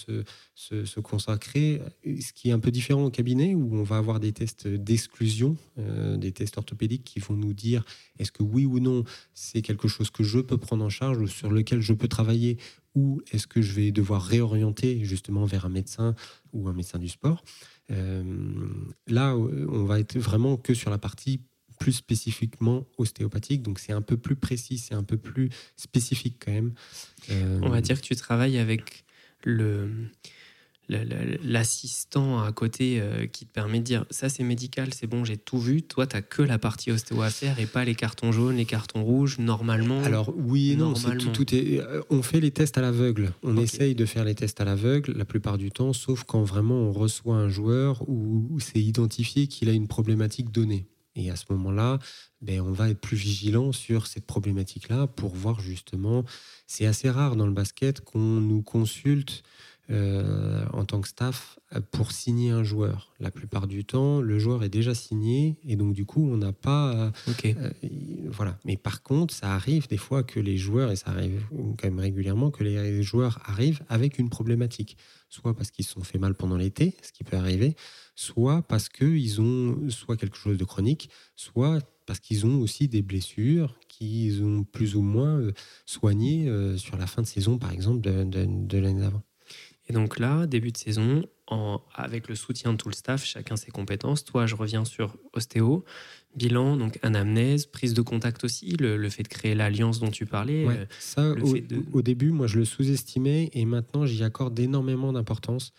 se, se, consacrer, ce qui est un peu différent au cabinet, où on va avoir des tests d'exclusion, euh, des tests orthopédiques qui vont nous dire est-ce que oui ou non, c'est quelque chose que je peux prendre en charge ou sur lequel je peux travailler, ou est-ce que je vais devoir réorienter justement vers un médecin ou un médecin du sport. là, on va être vraiment que sur la partie plus spécifiquement ostéopathique. Donc c'est un peu plus précis, c'est un peu plus spécifique quand même. On va dire que tu travailles avec le l'assistant à côté euh, qui te permet de dire ça c'est médical, c'est bon, j'ai tout vu. Toi, tu n'as que la partie ostéo à faire et pas les cartons jaunes, les cartons rouges, normalement. Alors oui et non, tout, est, euh, on fait les tests à l'aveugle. On essaye de faire les tests à l'aveugle la plupart du temps, sauf quand vraiment on reçoit un joueur où c'est identifié qu'il a une problématique donnée. Et à ce moment-là, ben, on va être plus vigilant sur cette problématique-là pour voir justement. C'est assez rare dans le basket qu'on nous consulte euh, en tant que staff pour signer un joueur. La plupart du temps, le joueur est déjà signé et donc du coup, on n'a pas. Euh, voilà. Mais par contre, ça arrive des fois que les joueurs, et ça arrive quand même régulièrement, que les joueurs arrivent avec une problématique. Soit parce qu'ils se sont fait mal pendant l'été, ce qui peut arriver, soit parce qu'ils ont soit quelque chose de chronique, soit parce qu'ils ont aussi des blessures qu'ils ont plus ou moins euh, soignées euh, sur la fin de saison, par exemple, de, l'année d'avant. Et donc là, début de saison, en, avec le soutien de tout le staff, chacun ses compétences. Toi, je reviens sur ostéo, bilan, donc anamnèse, prise de contact aussi, le, fait de créer l'alliance dont tu parlais. Euh, ça, au, au, début, moi, je le sous-estimais et maintenant, j'y accorde énormément d'importance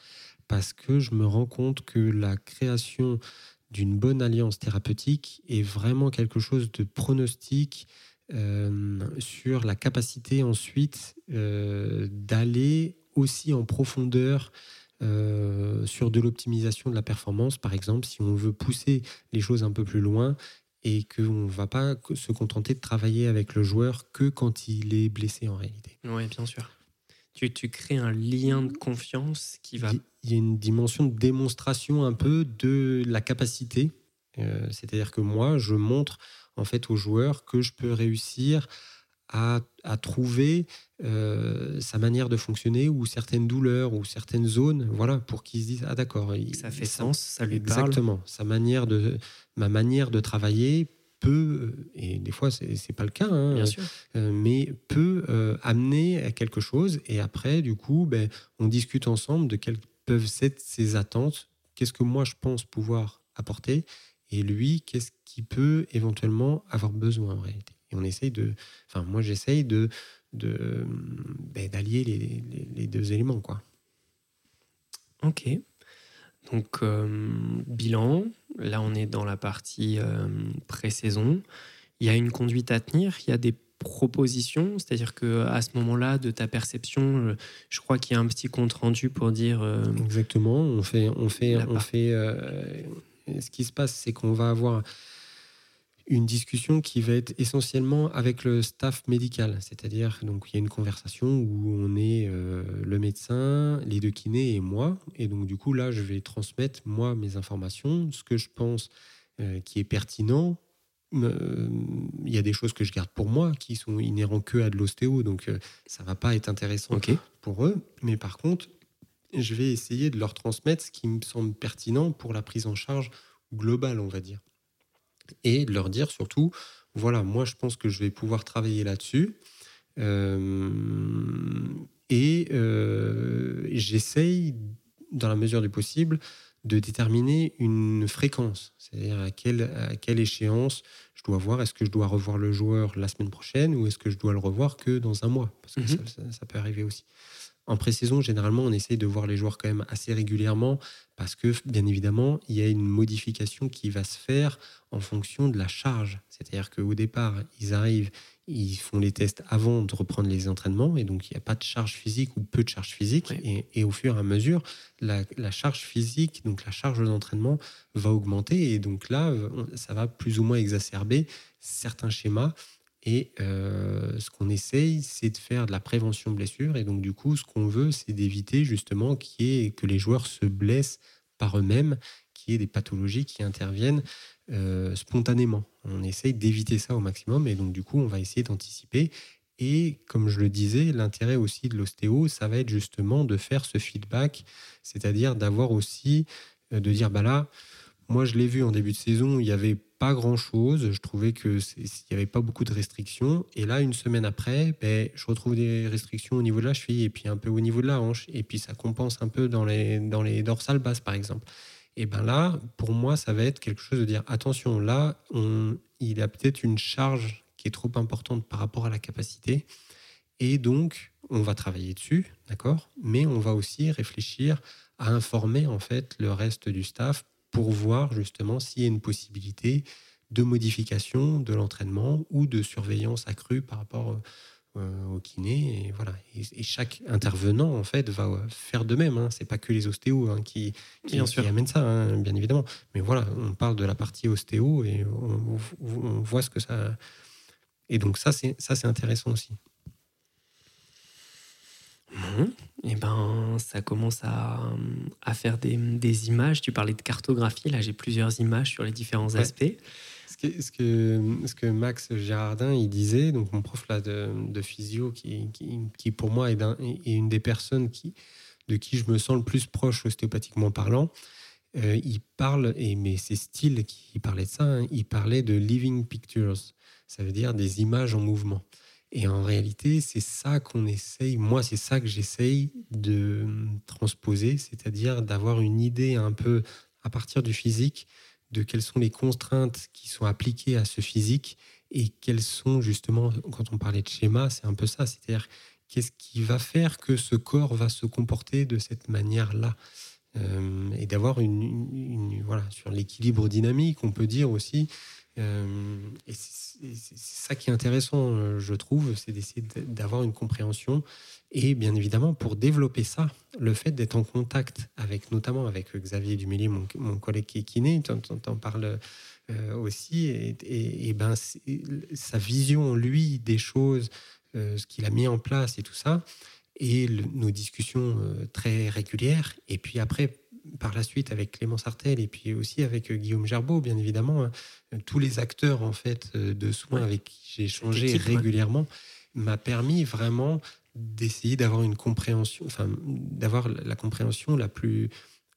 parce que je me rends compte que la création d'une bonne alliance thérapeutique est vraiment quelque chose de pronostique euh, sur la capacité ensuite euh, d'aller aussi en profondeur euh, sur de l'optimisation de la performance, par exemple, si on veut pousser les choses un peu plus loin et qu'on ne va pas se contenter de travailler avec le joueur que quand il est blessé en réalité. Oui, bien sûr tu, tu crées un lien de confiance qui va... Il y a une dimension de démonstration un peu de la capacité. Euh, c'est-à-dire que moi, je montre en fait aux joueurs que je peux réussir à, à trouver euh, sa manière de fonctionner ou certaines douleurs ou certaines zones, voilà, pour qu'ils se disent ah d'accord, ça fait sens, ça lui parle. Exactement, sa manière de ma manière de travailler peut, et des fois c'est pas le cas, hein, euh, mais peut euh, amener à quelque chose. Et après, du coup, ben, on discute ensemble de quelles peuvent être ses attentes, qu'est-ce que moi je pense pouvoir apporter, et lui, qu'est-ce qu'il peut éventuellement avoir besoin en réalité. Et on essaye de, enfin moi j'essaye de ben, d'allier les, les, deux éléments, quoi. Ok. Donc, euh, bilan, là on est dans la partie euh, pré-saison. Il y a une conduite à tenir, il y a des propositions, c'est-à-dire que à ce moment-là, de ta perception, euh, je crois qu'il y a un petit compte rendu pour dire. Exactement, on fait, on fait, on fait. ce qui se passe, c'est qu'on va avoir une discussion qui va être essentiellement avec le staff médical, c'est-à-dire donc il y a une conversation où on est euh, le médecin, les deux kinés et moi, et donc du coup là je vais transmettre moi mes informations, ce que je pense euh, qui est pertinent. Euh, il y a des choses que je garde pour moi qui sont inhérents que à de l'ostéo, donc ça va pas être intéressant pour eux. Mais par contre, je vais essayer de leur transmettre ce qui me semble pertinent pour la prise en charge globale, on va dire et de leur dire surtout, voilà, moi je pense que je vais pouvoir travailler là-dessus. Euh, et euh, j'essaye, dans la mesure du possible, de déterminer une fréquence, c'est-à-dire à quelle, à quelle échéance je dois voir, est-ce que je dois revoir le joueur la semaine prochaine ou est-ce que je dois le revoir que dans un mois, parce que ça, ça, peut arriver aussi. En pré-saison, généralement, on essaye de voir les joueurs quand même assez régulièrement parce que, bien évidemment, il y a une modification qui va se faire en fonction de la charge. C'est-à-dire qu'au départ, ils arrivent, ils font les tests avant de reprendre les entraînements et donc il n'y a pas de charge physique ou peu de charge physique. Et, au fur et à mesure, la, la charge physique, donc la charge d'entraînement, va augmenter et donc là, ça va plus ou moins exacerber certains schémas et euh, ce qu'on essaye, c'est de faire de la prévention de blessures. Et donc, du coup, ce qu'on veut, c'est d'éviter justement que les joueurs se blessent par eux-mêmes, qu'il y ait des pathologies qui interviennent euh, spontanément. On essaye d'éviter ça au maximum. Et donc, du coup, on va essayer d'anticiper. Et comme je le disais, l'intérêt aussi de l'ostéo, ça va être justement de faire ce feedback, c'est-à-dire d'avoir aussi, euh, de dire, bah là, moi je l'ai vu en début de saison, il y avait pas grand-chose. Je trouvais qu'il n'y avait pas beaucoup de restrictions. Et là, une semaine après, ben, je retrouve des restrictions au niveau de la cheville et puis un peu au niveau de la hanche. Et puis ça compense un peu dans les, dorsales basses, par exemple. Et ben là, pour moi, ça va être quelque chose de dire attention, là, on, il a peut-être une charge qui est trop importante par rapport à la capacité. Et donc, on va travailler dessus, d'accord? Mais on va aussi réfléchir à informer en fait le reste du staff pour voir justement s'il y a une possibilité de modification de l'entraînement ou de surveillance accrue par rapport euh, au kiné. Et, voilà. Et, chaque intervenant, en fait, va faire de même. Hein. Ce n'est pas que les ostéos hein, qui, qui, amènent ça, hein, bien évidemment. Mais voilà, on parle de la partie ostéo et on, voit ce que ça... Et donc ça, c'est intéressant aussi. Bon, et eh ben, ça commence à, à faire des, des, images. Tu parlais de cartographie. Là, j'ai plusieurs images sur les différents aspects. Ce que, ce, que, ce que, Max Gérardin il disait, donc mon prof là de, de physio, qui, qui, qui, pour moi est, est, une des personnes qui, de qui je me sens le plus proche ostéopathiquement parlant, euh, il parle, et, mais c'est Style qui parlait de ça, hein, il parlait de living pictures, ça veut dire des images en mouvement. Et en réalité, c'est ça qu'on essaye, moi, c'est ça que j'essaye de transposer, c'est-à-dire d'avoir une idée un peu à partir du physique de quelles sont les contraintes qui sont appliquées à ce physique et quelles sont justement, quand on parlait de schéma, c'est un peu ça, c'est-à-dire qu'est-ce qui va faire que ce corps va se comporter de cette manière-là. Euh, et d'avoir une, voilà sur l'équilibre dynamique, on peut dire aussi, euh, et c'est ça qui est intéressant, euh, je trouve, c'est d'essayer d'avoir une compréhension. Et bien évidemment, pour développer ça, le fait d'être en contact avec, notamment avec Xavier Dumélier, mon, mon collègue qui est kiné, tu en, parles euh, aussi, et, et, ben, sa vision, lui, des choses, ce qu'il a mis en place et tout ça, et nos discussions très régulières. Et puis après, par la suite avec Clément Sartel et puis aussi avec euh, Guillaume Gerbeau, bien évidemment, hein. tous les acteurs en fait euh, de soins avec qui j'ai échangé régulièrement m'a permis vraiment d'essayer d'avoir une compréhension, enfin d'avoir la compréhension la plus,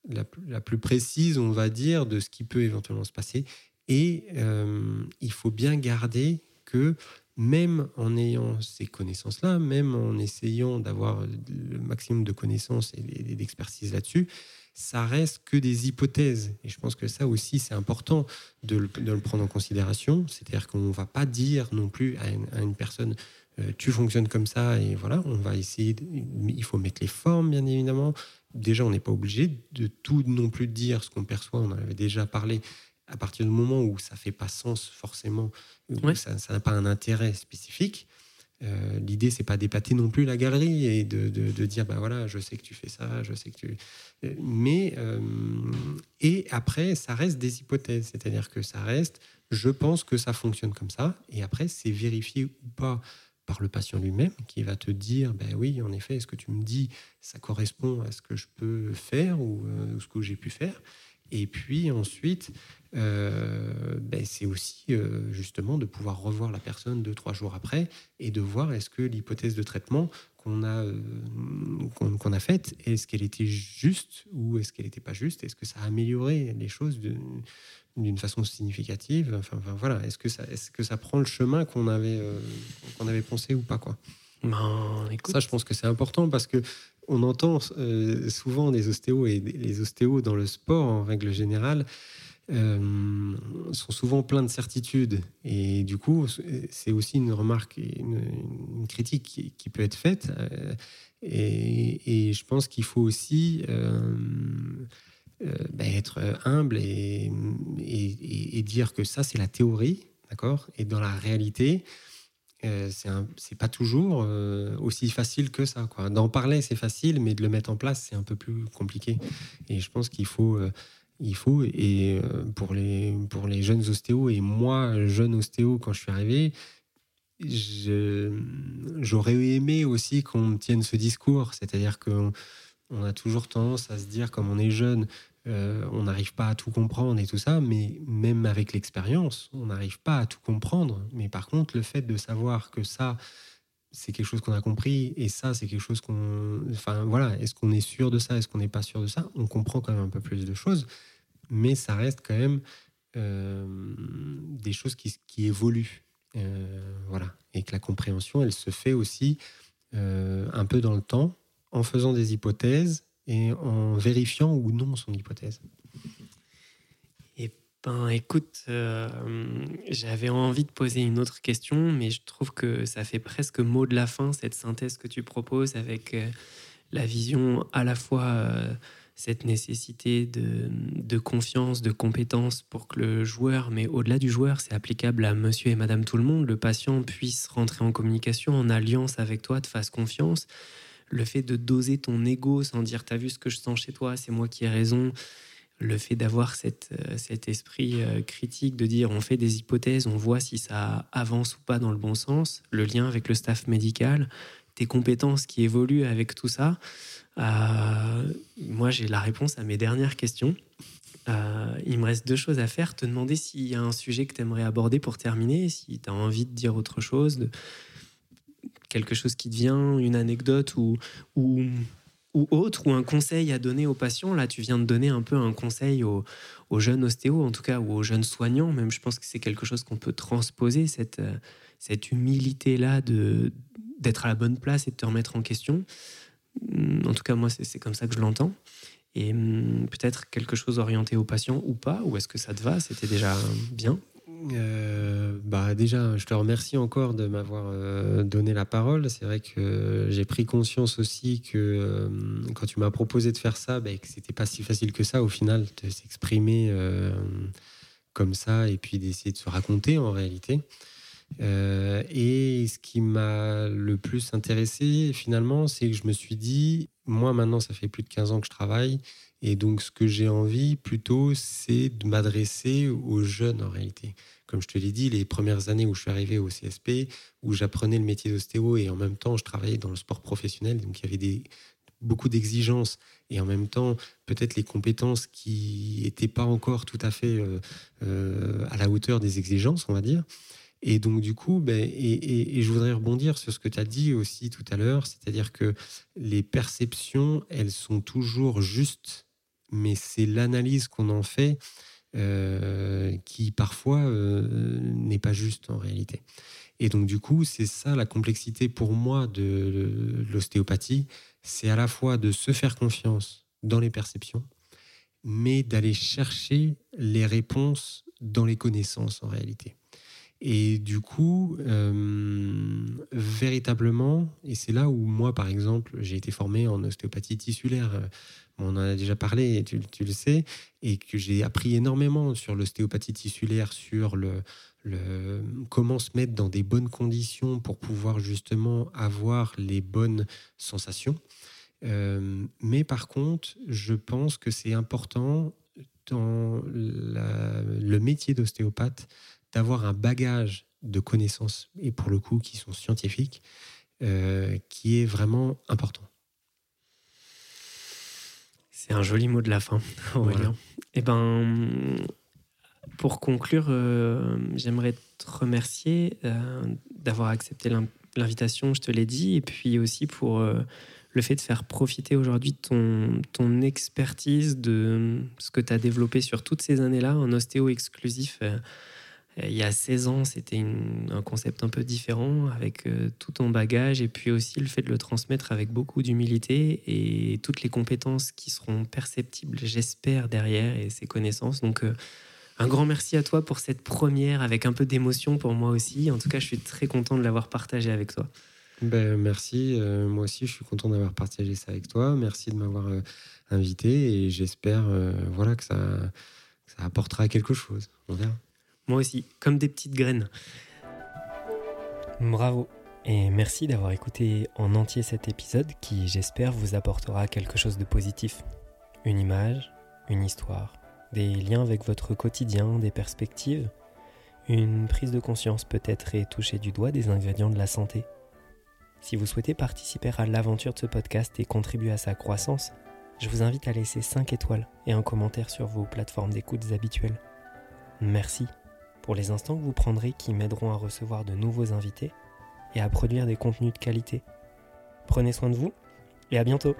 la, plus précise, on va dire, de ce qui peut éventuellement se passer. Et euh, il faut bien garder que même en ayant ces connaissances-là, même en essayant d'avoir le maximum de connaissances et d'expertise là-dessus, ça reste que des hypothèses. Et je pense que ça aussi, c'est important de le, prendre en considération. C'est-à-dire qu'on ne va pas dire non plus à une, personne euh, tu fonctionnes comme ça et voilà, on va essayer. il faut mettre les formes, bien évidemment. Déjà, on n'est pas obligé de tout non plus dire ce qu'on perçoit. On en avait déjà parlé. À partir du moment où ça fait pas sens forcément, ça n'a pas un intérêt spécifique, euh, L'idée, c'est pas d'épater non plus la galerie et de, de, dire, bah voilà, je sais que tu fais ça, je sais que tu. Euh, mais euh, et après, ça reste des hypothèses, c'est-à-dire que ça reste, je pense que ça fonctionne comme ça, et après, c'est vérifié ou pas par le patient lui-même qui va te dire, ben oui, en effet, est-ce que tu me dis, ça correspond à ce que je peux faire ou, ou ce que j'ai pu faire. Et puis ensuite, euh, ben c'est aussi euh, justement de pouvoir revoir la personne deux, trois jours après et de voir est-ce que l'hypothèse de traitement qu'on a, euh, qu'on, a faite, est-ce qu'elle était juste ou est-ce qu'elle n'était pas juste? Est-ce que ça a amélioré les choses d'une façon significative? Enfin, voilà, est-ce que, ça, est-ce que ça prend le chemin qu'on avait, qu'on avait pensé ou pas quoi? Ben, Ça, je pense que c'est important parce que on entend souvent des ostéos et les ostéos dans le sport en règle générale euh, sont souvent pleins de certitudes. Et du coup, c'est aussi une remarque, une, critique qui, peut être faite. Euh, et, je pense qu'il faut aussi euh, ben, être humble et, et, dire que ça, c'est la théorie, d'accord Et dans la réalité, c'est pas toujours aussi facile que ça. D'en parler, c'est facile, mais de le mettre en place, c'est un peu plus compliqué. Et je pense qu'il faut il faut. Et euh, pour les, pour les jeunes ostéos, et moi, jeune ostéo, quand je suis arrivé, j'aurais aimé aussi qu'on tienne ce discours. C'est-à-dire qu'on on a toujours tendance à se dire, comme on est jeune, euh, on n'arrive pas à tout comprendre et tout ça, mais même avec l'expérience, on n'arrive pas à tout comprendre. Mais par contre, le fait de savoir que ça, c'est quelque chose qu'on a compris et ça, c'est quelque chose qu'on. Enfin, voilà, est-ce qu'on est sûr de ça Est-ce qu'on n'est pas sûr de ça On comprend quand même un peu plus de choses, mais ça reste quand même euh, des choses qui, évoluent. Euh, voilà. Et que la compréhension, elle se fait aussi un peu dans le temps, en faisant des hypothèses et en vérifiant ou non son hypothèse. Ben, écoute, euh, j'avais envie de poser une autre question, mais je trouve que ça fait presque mot de la fin, cette synthèse que tu proposes avec euh, la vision à la fois euh, cette nécessité de, de, confiance, de compétence pour que le joueur, mais au-delà du joueur, c'est applicable à monsieur et madame tout le monde, le patient puisse rentrer en communication, en alliance avec toi, te fasse confiance. Le fait de doser ton ego sans dire t'as vu ce que je sens chez toi, c'est moi qui ai raison. Le fait d'avoir euh, cet esprit euh, critique, de dire on fait des hypothèses, on voit si ça avance ou pas dans le bon sens, le lien avec le staff médical, tes compétences qui évoluent avec tout ça. Euh, moi, j'ai la réponse à mes dernières questions. il me reste deux choses à faire. Te demander s'il y a un sujet que tu aimerais aborder pour terminer, si tu as envie de dire autre chose, de, quelque chose qui te vient, une anecdote ou, ou, autre, ou un conseil à donner aux patients. Là, tu viens de donner un peu un conseil aux, jeunes ostéos, en tout cas, ou aux jeunes soignants. Même, je pense que c'est quelque chose qu'on peut transposer, cette, cette humilité-là d'être à la bonne place et de te remettre en question. En tout cas, moi, c'est, comme ça que je l'entends. Et hum, peut-être quelque chose orienté aux patients ou pas, ou est-ce que ça te va? C'était déjà bien euh, bah déjà, je te remercie encore de m'avoir euh, donné la parole. C'est vrai que j'ai pris conscience aussi que euh, quand tu m'as proposé de faire ça, bah, que c'était pas si facile que ça au final de s'exprimer comme ça et puis d'essayer de se raconter en réalité. et ce qui m'a le plus intéressé finalement, c'est que je me suis dit, moi maintenant, ça fait plus de 15 ans que je travaille. Et donc, ce que j'ai envie plutôt, c'est de m'adresser aux jeunes en réalité. Comme je te l'ai dit, les premières années où je suis arrivé au CSP, où j'apprenais le métier d'ostéo et en même temps, je travaillais dans le sport professionnel. Donc, il y avait beaucoup d'exigences et en même temps, peut-être les compétences qui n'étaient pas encore tout à fait euh, euh, à la hauteur des exigences, on va dire. Et donc, du coup, ben, et, et, je voudrais rebondir sur ce que tu as dit aussi tout à l'heure, c'est-à-dire que les perceptions, elles sont toujours justes mais c'est l'analyse qu'on en fait euh, qui parfois euh, n'est pas juste en réalité. Et donc du coup, c'est ça la complexité pour moi de l'ostéopathie, c'est à la fois de se faire confiance dans les perceptions, mais d'aller chercher les réponses dans les connaissances en réalité. Et du coup, euh, véritablement, et c'est là où moi, par exemple, j'ai été formé en ostéopathie tissulaire on en a déjà parlé, tu, le sais, et que j'ai appris énormément sur l'ostéopathie tissulaire, sur le, le, comment se mettre dans des bonnes conditions pour pouvoir justement avoir les bonnes sensations. Euh, mais par contre, je pense que c'est important dans le métier d'ostéopathe d'avoir un bagage de connaissances, et pour le coup qui sont scientifiques, euh, qui est vraiment important. C'est un joli mot de la fin, Aurélien. Et eh ben, pour conclure, euh, j'aimerais te remercier euh, d'avoir accepté l'invitation, je te l'ai dit, et puis aussi pour euh, le fait de faire profiter aujourd'hui de ton, ton expertise, de ce que tu as développé sur toutes ces années-là, un ostéo exclusif il y a 16 ans, c'était un concept un peu différent avec euh, tout ton bagage et puis aussi le fait de le transmettre avec beaucoup d'humilité et toutes les compétences qui seront perceptibles, j'espère, derrière et ces connaissances. Donc, euh, un grand merci à toi pour cette première avec un peu d'émotion pour moi aussi. En tout cas, je suis très content de l'avoir partagé avec toi. Ben, merci. Euh, moi aussi, je suis content d'avoir partagé ça avec toi. Merci de m'avoir invité et j'espère voilà, que ça apportera quelque chose. On verra. Moi aussi, comme des petites graines. Bravo. Et merci d'avoir écouté en entier cet épisode qui, j'espère, vous apportera quelque chose de positif. Une image, une histoire, des liens avec votre quotidien, des perspectives, une prise de conscience peut-être et toucher du doigt des ingrédients de la santé. Si vous souhaitez participer à l'aventure de ce podcast et contribuer à sa croissance, je vous invite à laisser 5 étoiles et un commentaire sur vos plateformes d'écoute habituelles. Merci pour les instants que vous prendrez qui m'aideront à recevoir de nouveaux invités et à produire des contenus de qualité. Prenez soin de vous et à bientôt